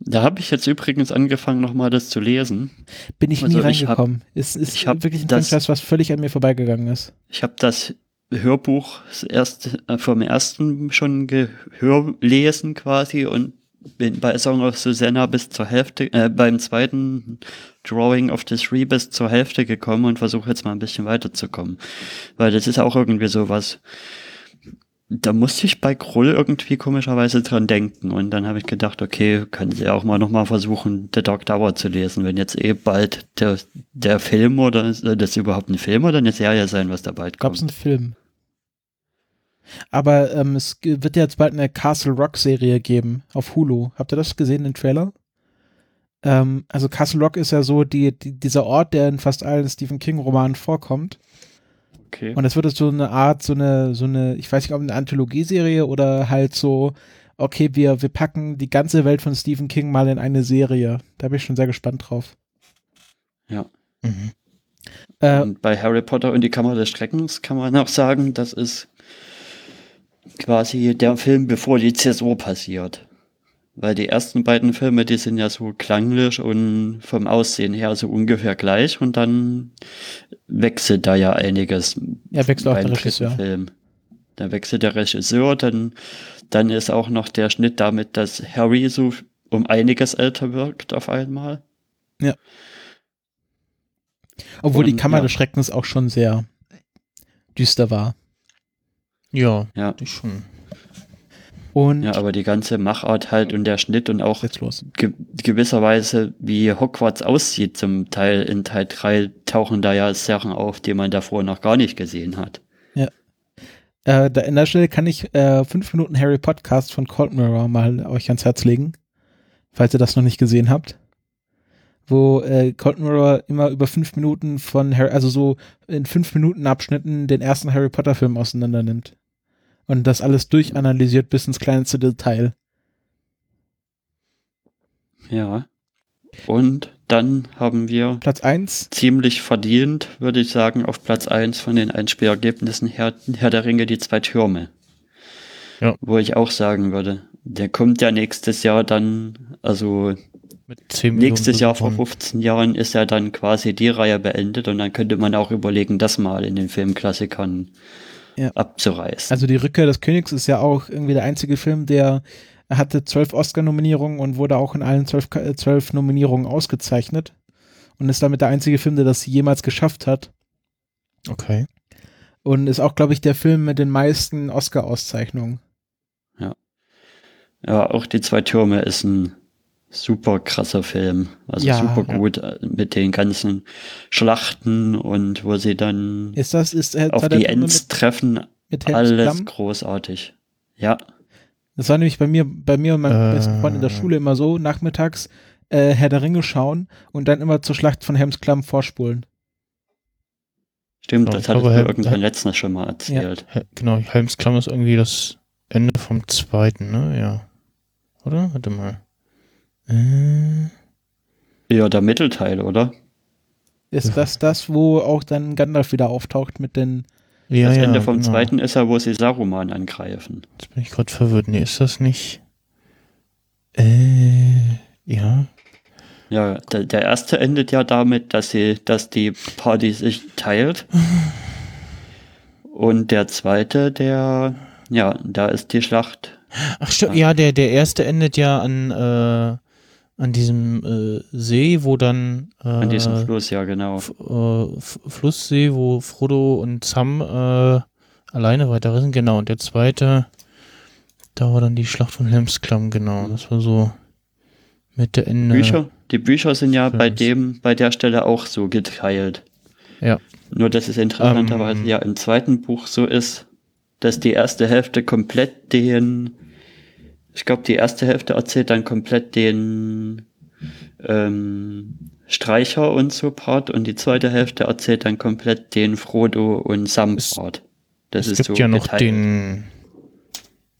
Da habe ich jetzt übrigens angefangen, nochmal das zu lesen. Bin ich also nie reingekommen. Es ist ich wirklich ein das, Franchise, was völlig an mir vorbeigegangen ist. Ich habe das Hörbuch erst, äh, vom ersten schon gehörlesen quasi und bin bei Song of Susanna bis zur Hälfte, äh, beim zweiten Drawing of the Three bis zur Hälfte gekommen und versuche jetzt mal ein bisschen weiterzukommen. Weil das ist auch irgendwie sowas, da musste ich bei Krull irgendwie komischerweise dran denken. Und dann habe ich gedacht, okay, können Sie auch mal nochmal versuchen, The Dark Tower zu lesen, wenn jetzt eh bald der, der Film oder soll das überhaupt ein Film oder eine Serie sein, was da bald kommt? Gab's einen Film. Aber ähm, es wird ja jetzt bald eine Castle Rock Serie geben auf Hulu. Habt ihr das gesehen, den Trailer? Ähm, also Castle Rock ist ja so die, die, dieser Ort, der in fast allen Stephen King Romanen vorkommt. Okay. Und es wird so eine Art, so eine, so eine, ich weiß nicht, ob eine Anthologieserie oder halt so, okay, wir, wir packen die ganze Welt von Stephen King mal in eine Serie. Da bin ich schon sehr gespannt drauf. Ja. Mhm. Äh, und bei Harry Potter und die Kammer des Schreckens kann man auch sagen, das ist quasi der Film, bevor die Zäsur passiert. Weil die ersten beiden Filme, die sind ja so klanglich und vom Aussehen her so ungefähr gleich und dann wechselt da ja einiges. Ja, wechselt auch der Regisseur. Film. Dann wechselt der Regisseur, dann, dann ist auch noch der Schnitt damit, dass Harry so um einiges älter wirkt auf einmal. Ja. Obwohl und, die Kammer ja. des Schreckens auch schon sehr düster war. Ja, ja. Die schon. Und ja, aber die ganze Machart halt und der Schnitt und auch ge gewisserweise, wie Hogwarts aussieht zum Teil in Teil 3, tauchen da ja Sachen auf, die man davor noch gar nicht gesehen hat. Ja. Äh, da in der Stelle kann ich äh, fünf Minuten Harry Podcast von Cold Mirror mal euch ans Herz legen, falls ihr das noch nicht gesehen habt. Wo äh, Cold Mirror immer über fünf Minuten von Harry, also so in fünf Minuten Abschnitten den ersten Harry Potter Film auseinander nimmt und das alles durchanalysiert bis ins kleinste Detail. Ja. Und dann haben wir Platz 1 ziemlich verdient, würde ich sagen, auf Platz 1 von den Einspielergebnissen Herr, Herr der Ringe, die zwei Türme. Ja. Wo ich auch sagen würde, der kommt ja nächstes Jahr dann, also nächstes Jahr vor 15 Jahren ist ja dann quasi die Reihe beendet und dann könnte man auch überlegen, das mal in den Filmklassikern ja. abzureißen. Also die Rückkehr des Königs ist ja auch irgendwie der einzige Film, der hatte zwölf Oscar-Nominierungen und wurde auch in allen zwölf, äh, zwölf Nominierungen ausgezeichnet und ist damit der einzige Film, der das jemals geschafft hat. Okay. Und ist auch, glaube ich, der Film mit den meisten Oscar-Auszeichnungen. Ja. Ja, auch die zwei Türme ist ein super krasser Film. Also ja, super gut ja. Äh, mit den ganzen Schlachten und wo sie dann ist das, ist, äh, auf die Ends mit, treffen. Mit alles Klamm? großartig. Ja. Das war nämlich bei mir, bei mir und meinem äh. besten Freund in der Schule immer so, nachmittags äh, Herr der Ringe schauen und dann immer zur Schlacht von Helmsklamm vorspulen. Stimmt, genau, das hat mir irgendwann letztens schon mal erzählt. Ja. Genau, Helmsklamm ist irgendwie das Ende vom zweiten, ne? Ja. Oder? Warte mal. Äh. Ja, der Mittelteil, oder? Ist das das, wo auch dann Gandalf wieder auftaucht mit den. Ja, das Ende vom genau. zweiten ist ja, wo sie Saruman angreifen. Jetzt bin ich gerade verwirrt. Nee, ist das nicht. Äh, ja. Ja, der, der erste endet ja damit, dass sie, dass die Party sich teilt. Und der zweite, der, ja, da ist die Schlacht. Ach stimmt, ja, der, der erste endet ja an, äh, An diesem äh, See, wo dann. Äh, An diesem Fluss, ja, genau. Äh, Flusssee, wo Frodo und Sam äh, alleine weiter sind, genau. Und der zweite, da war dann die Schlacht von Helmsklamm, genau. Das war so Mitte Ende. Bücher, die Bücher sind ja Films. bei dem, bei der Stelle auch so geteilt. Ja. Nur, dass es interessanterweise um, ja im zweiten Buch so ist, dass die erste Hälfte komplett den ich glaube, die erste Hälfte erzählt dann komplett den ähm, Streicher und so Part und die zweite Hälfte erzählt dann komplett den Frodo und Sam Part. Das es ist gibt so ja noch geteilt. den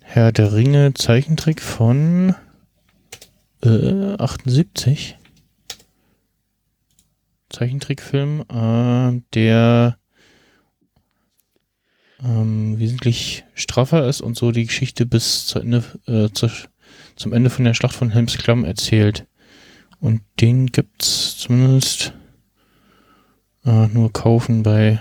Herr der Ringe Zeichentrick von äh, 78. Zeichentrickfilm, äh, der ähm, wesentlich straffer ist und so die Geschichte bis zu Ende, äh, zu, zum Ende von der Schlacht von Helms Klamm erzählt. Und den gibt's zumindest äh, nur kaufen bei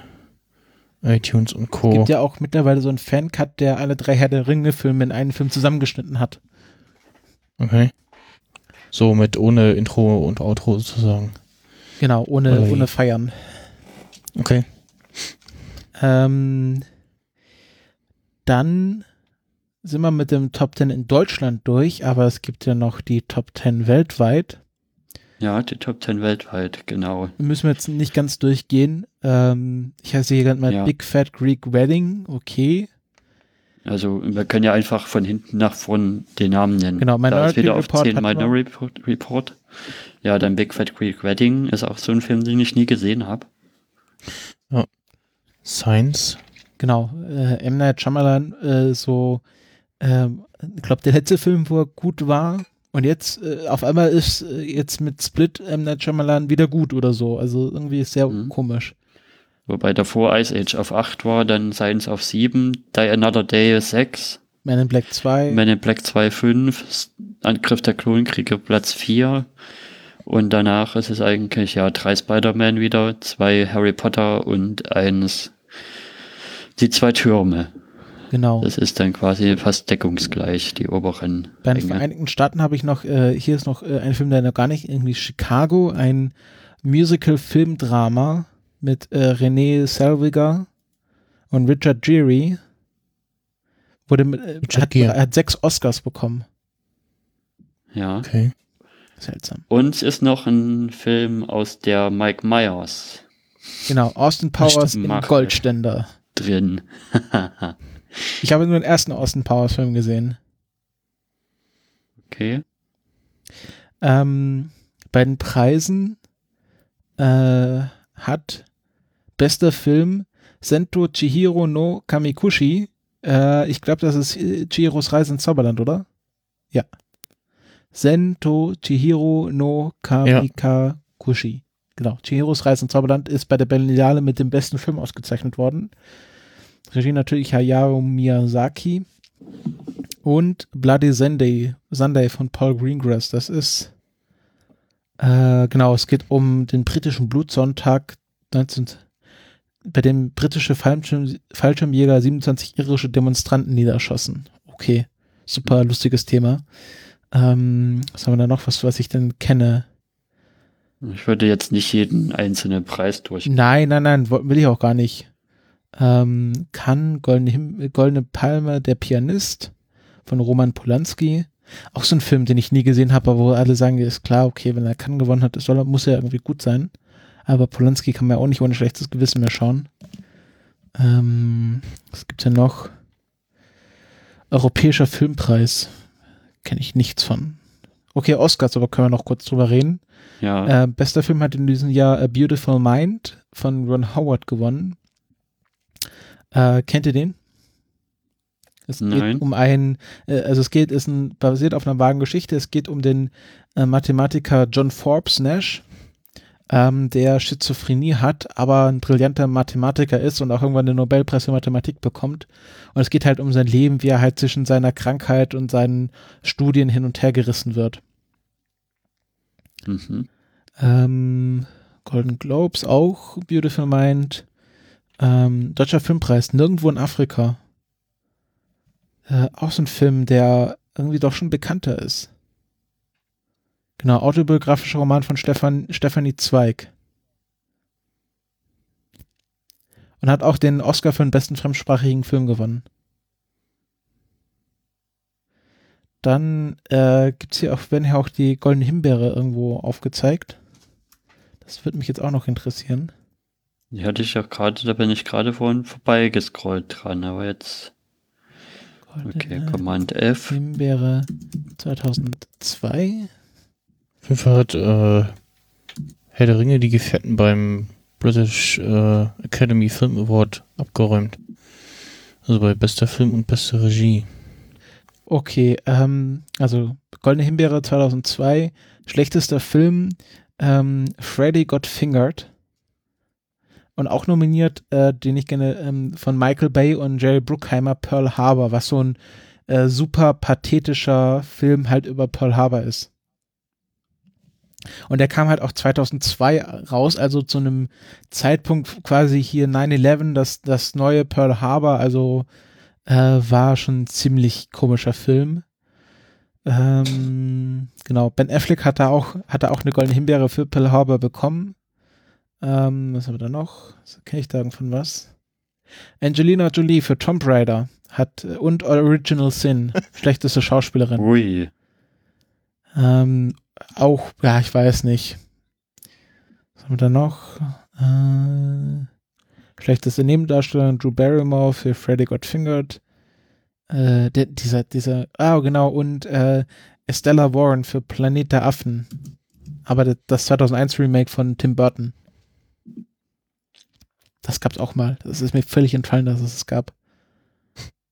iTunes und Co. Es gibt ja auch mittlerweile so einen Fancut, der alle drei Herr der Ringe-Filme in einen Film zusammengeschnitten hat. Okay. So mit ohne Intro und Outro sozusagen. Genau, ohne, ohne Feiern. Okay. Ähm, dann sind wir mit dem Top 10 in Deutschland durch, aber es gibt ja noch die Top 10 weltweit. Ja, die Top 10 weltweit, genau. Müssen wir jetzt nicht ganz durchgehen. Ähm, ich heiße hier gerade mal ja. Big Fat Greek Wedding, okay. Also wir können ja einfach von hinten nach vorn den Namen nennen. Genau, Minority da Report. 10 Minority Report. Ja, dann Big Fat Greek Wedding ist auch so ein Film, den ich nie gesehen habe. Ja. Science Genau, äh, M. Night Shyamalan, äh, so, äh, ich glaube, der letzte Film, wo er gut war, und jetzt, äh, auf einmal ist äh, jetzt mit Split M. Night Shyamalan wieder gut oder so. Also irgendwie ist sehr mhm. komisch. Wobei davor Ice Age auf 8 war, dann Science auf 7, Die Another Day 6. Man in Black 2. Man in Black 2 5, Angriff der Klonkriege Platz 4. Und danach ist es eigentlich ja drei Spider-Man wieder, zwei Harry Potter und eins die zwei Türme. Genau. Das ist dann quasi fast deckungsgleich, die oberen. Bei den Vereinigten Staaten habe ich noch, äh, hier ist noch äh, ein Film, der noch gar nicht, irgendwie Chicago, ein Musical-Filmdrama mit äh, René Selviger und Richard Gere. Wurde mit, äh, hat, hat sechs Oscars bekommen. Ja. Okay. Seltsam. Und ist noch ein Film aus der Mike Myers. Genau, Austin Powers im Goldständer drin. [laughs] ich habe nur den ersten Austin Powers Film gesehen. Okay. Ähm, bei den Preisen äh, hat bester Film Sento Chihiro no Kamikushi. Äh, ich glaube, das ist Chihiros Reise ins Zauberland, oder? Ja. Sento Chihiro no Kamikakushi. Ja. Genau. Chihiros Reise ins Zauberland ist bei der Berlinale mit dem besten Film ausgezeichnet worden. Regie natürlich Hayao Miyazaki und Bloody Sunday, Sunday von Paul Greengrass. Das ist äh, genau, es geht um den britischen Blutsonntag 19, bei dem britische Fallschirm, Fallschirmjäger 27 irische Demonstranten niederschossen. Okay, super lustiges Thema. Ähm, was haben wir da noch, was, was ich denn kenne? Ich würde jetzt nicht jeden einzelnen Preis durch. Nein, nein, nein, will ich auch gar nicht ähm, Cannes, Goldene, Goldene Palme, Der Pianist von Roman Polanski. Auch so ein Film, den ich nie gesehen habe, aber wo alle sagen, ist klar, okay, wenn er Cannes gewonnen hat, soll, muss er irgendwie gut sein. Aber Polanski kann man ja auch nicht ohne schlechtes Gewissen mehr schauen. Ähm, was gibt's denn noch? Europäischer Filmpreis. Kenne ich nichts von. Okay, Oscars, aber können wir noch kurz drüber reden. Ja. Äh, bester Film hat in diesem Jahr A Beautiful Mind von Ron Howard gewonnen. Äh, kennt ihr den? Es Nein. geht um einen, äh, also es geht, ist ein, basiert auf einer wahren Geschichte, es geht um den äh, Mathematiker John Forbes Nash, ähm, der Schizophrenie hat, aber ein brillanter Mathematiker ist und auch irgendwann den Nobelpreis für Mathematik bekommt. Und es geht halt um sein Leben, wie er halt zwischen seiner Krankheit und seinen Studien hin und her gerissen wird. Mhm. Ähm, Golden Globes auch, Beautiful Mind. Ähm, Deutscher Filmpreis, nirgendwo in Afrika. Äh, auch so ein Film, der irgendwie doch schon bekannter ist. Genau, autobiografischer Roman von Stefan, Stefanie Zweig. Und hat auch den Oscar für den besten fremdsprachigen Film gewonnen. Dann äh, gibt es hier auch, werden hier auch die Goldene Himbeere irgendwo aufgezeigt. Das würde mich jetzt auch noch interessieren. Die hatte ich ja gerade, da bin ich gerade vorhin vorbeigescrollt dran, aber jetzt. Goldene okay, Command F. Himbeere 2002. Auf jeden Fall hat äh, Herr der Ringe die Gefährten beim British äh, Academy Film Award abgeräumt. Also bei bester Film und bester Regie. Okay, ähm, also Goldene Himbeere 2002, schlechtester Film, ähm, Freddy Got Fingered. Und auch nominiert, äh, den ich gerne, ähm, von Michael Bay und Jerry Bruckheimer, Pearl Harbor, was so ein äh, super pathetischer Film halt über Pearl Harbor ist. Und der kam halt auch 2002 raus, also zu einem Zeitpunkt quasi hier 9-11, das, das neue Pearl Harbor, also äh, war schon ein ziemlich komischer Film. Ähm, genau, Ben Affleck hat da auch, hat da auch eine goldene Himbeere für Pearl Harbor bekommen. Ähm, was haben wir da noch? Kann ich sagen von was? Angelina Jolie für Tomb Raider hat und Original Sin, [laughs] schlechteste Schauspielerin. Ui. Ähm, auch, ja, ich weiß nicht. Was haben wir da noch? Äh, schlechteste Nebendarsteller Drew Barrymore für Freddy Got Fingered. Äh, der, dieser, dieser, ah, genau, und äh, Estella Warren für Planet der Affen. Aber das, das 2001 Remake von Tim Burton. Das gab's auch mal. Das ist mir völlig entfallen, dass es es gab.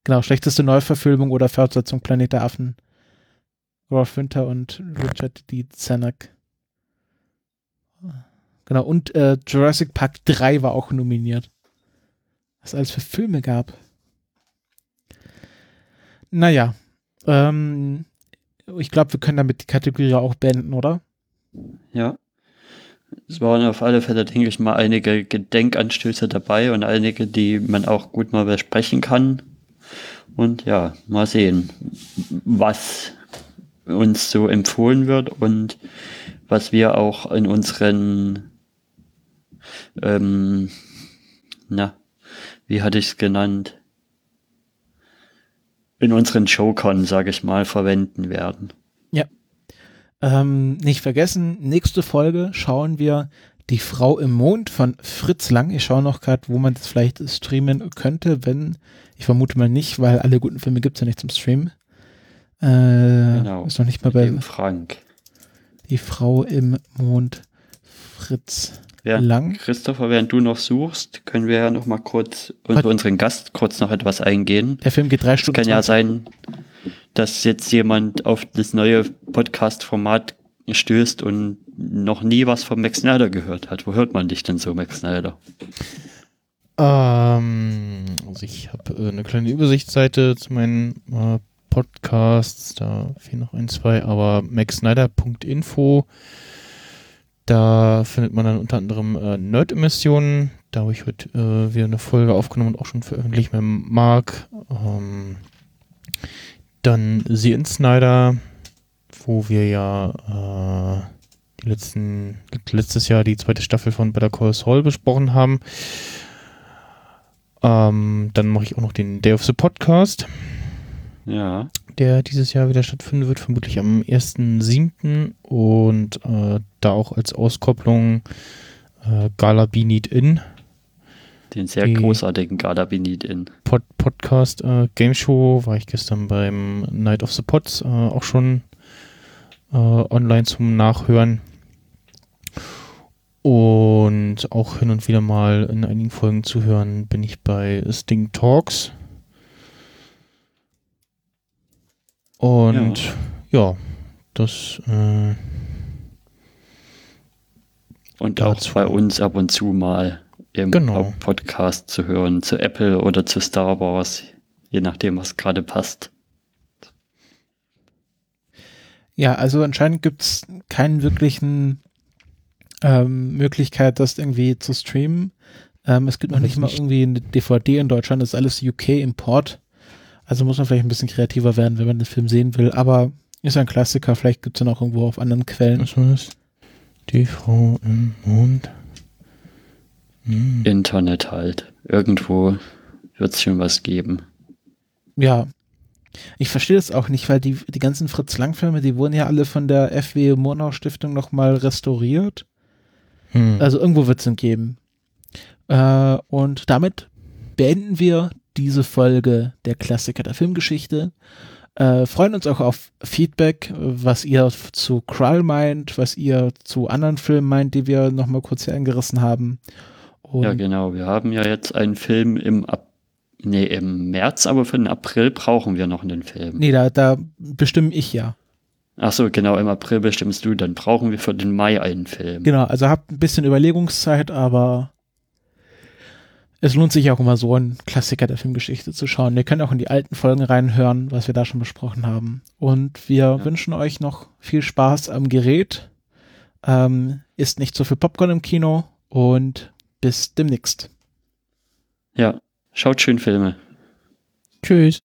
Genau, schlechteste Neuverfilmung oder Fortsetzung Planet der Affen. Rolf Winter und Richard D. Zanuck. Genau, und äh, Jurassic Park 3 war auch nominiert. Was es alles für Filme gab. Naja, ähm, ich glaube, wir können damit die Kategorie auch beenden, oder? Ja. Es waren auf alle Fälle, denke ich mal, einige Gedenkanstöße dabei und einige, die man auch gut mal besprechen kann. Und ja, mal sehen, was uns so empfohlen wird und was wir auch in unseren, ähm, na, wie hatte ich es genannt, in unseren Showcon, sage ich mal, verwenden werden. Ähm, nicht vergessen, nächste Folge schauen wir Die Frau im Mond von Fritz Lang. Ich schaue noch gerade, wo man das vielleicht streamen könnte, wenn, ich vermute mal nicht, weil alle guten Filme gibt es ja nicht zum Streamen. Äh, genau. Ist noch nicht mal bei Frank. Die Frau im Mond, Fritz ja, Lang. Christopher, während du noch suchst, können wir ja noch mal kurz unter unseren Gast kurz noch etwas eingehen. Der Film geht drei Stunden. Es kann ja sein, dass jetzt jemand auf das neue Podcast-Format stößt und noch nie was von Max Snyder gehört hat. Wo hört man dich denn so, Max Snyder? Ähm, also ich habe äh, eine kleine Übersichtsseite zu meinen äh, Podcasts, da fehlen noch ein, zwei, aber maxsnyder.info, da findet man dann unter anderem äh, Nerd-Emissionen, da habe ich heute äh, wieder eine Folge aufgenommen und auch schon veröffentlicht mit Marc. Ähm, dann The Insnider, wo wir ja äh, letzten, letztes Jahr die zweite Staffel von Better Call Saul besprochen haben. Ähm, dann mache ich auch noch den Day of the Podcast. Ja. Der dieses Jahr wieder stattfinden wird, vermutlich am 1.7. Und äh, da auch als Auskopplung äh, Gala Be Need In. Den sehr großartigen Gala Be Need In. Pod Podcast äh, Game Show war ich gestern beim Night of the Pods äh, auch schon äh, online zum Nachhören. Und auch hin und wieder mal in einigen Folgen zu hören bin ich bei Sting Talks. Und ja, ja das. Äh, und auch bei uns ab und zu mal im genau. Podcast zu hören, zu Apple oder zu Star Wars, je nachdem, was gerade passt. Ja, also anscheinend gibt es keinen wirklichen ähm, Möglichkeit, das irgendwie zu streamen. Ähm, es gibt noch nicht mal irgendwie eine DVD in Deutschland, das ist alles UK-Import. Also muss man vielleicht ein bisschen kreativer werden, wenn man den Film sehen will. Aber Ist ein Klassiker, vielleicht gibt es ja noch irgendwo auf anderen Quellen. Was war das? Die Frau im Mond. Hm. Internet halt. Irgendwo wird es schon was geben. Ja. Ich verstehe das auch nicht, weil die, die ganzen Fritz-Lang-Filme, die wurden ja alle von der FW Murnau Stiftung nochmal restauriert. Hm. Also irgendwo wird es ihn geben. Äh, und damit beenden wir diese Folge der Klassiker der Filmgeschichte. Äh, freuen uns auch auf Feedback, was ihr zu Krull meint, was ihr zu anderen Filmen meint, die wir nochmal kurz hier angerissen haben. Und ja, genau. Wir haben ja jetzt einen Film im, Ab nee, im März, aber für den April brauchen wir noch einen Film. Nee, da, da bestimme ich ja. Ach so, genau, im April bestimmst du, dann brauchen wir für den Mai einen Film. Genau, also habt ein bisschen Überlegungszeit, aber es lohnt sich auch immer so, einen Klassiker der Filmgeschichte zu schauen. Ihr könnt auch in die alten Folgen reinhören, was wir da schon besprochen haben. Und wir ja. wünschen euch noch viel Spaß am Gerät. Ähm, isst nicht so viel Popcorn im Kino und bis demnächst. Ja, schaut schön Filme. Tschüss.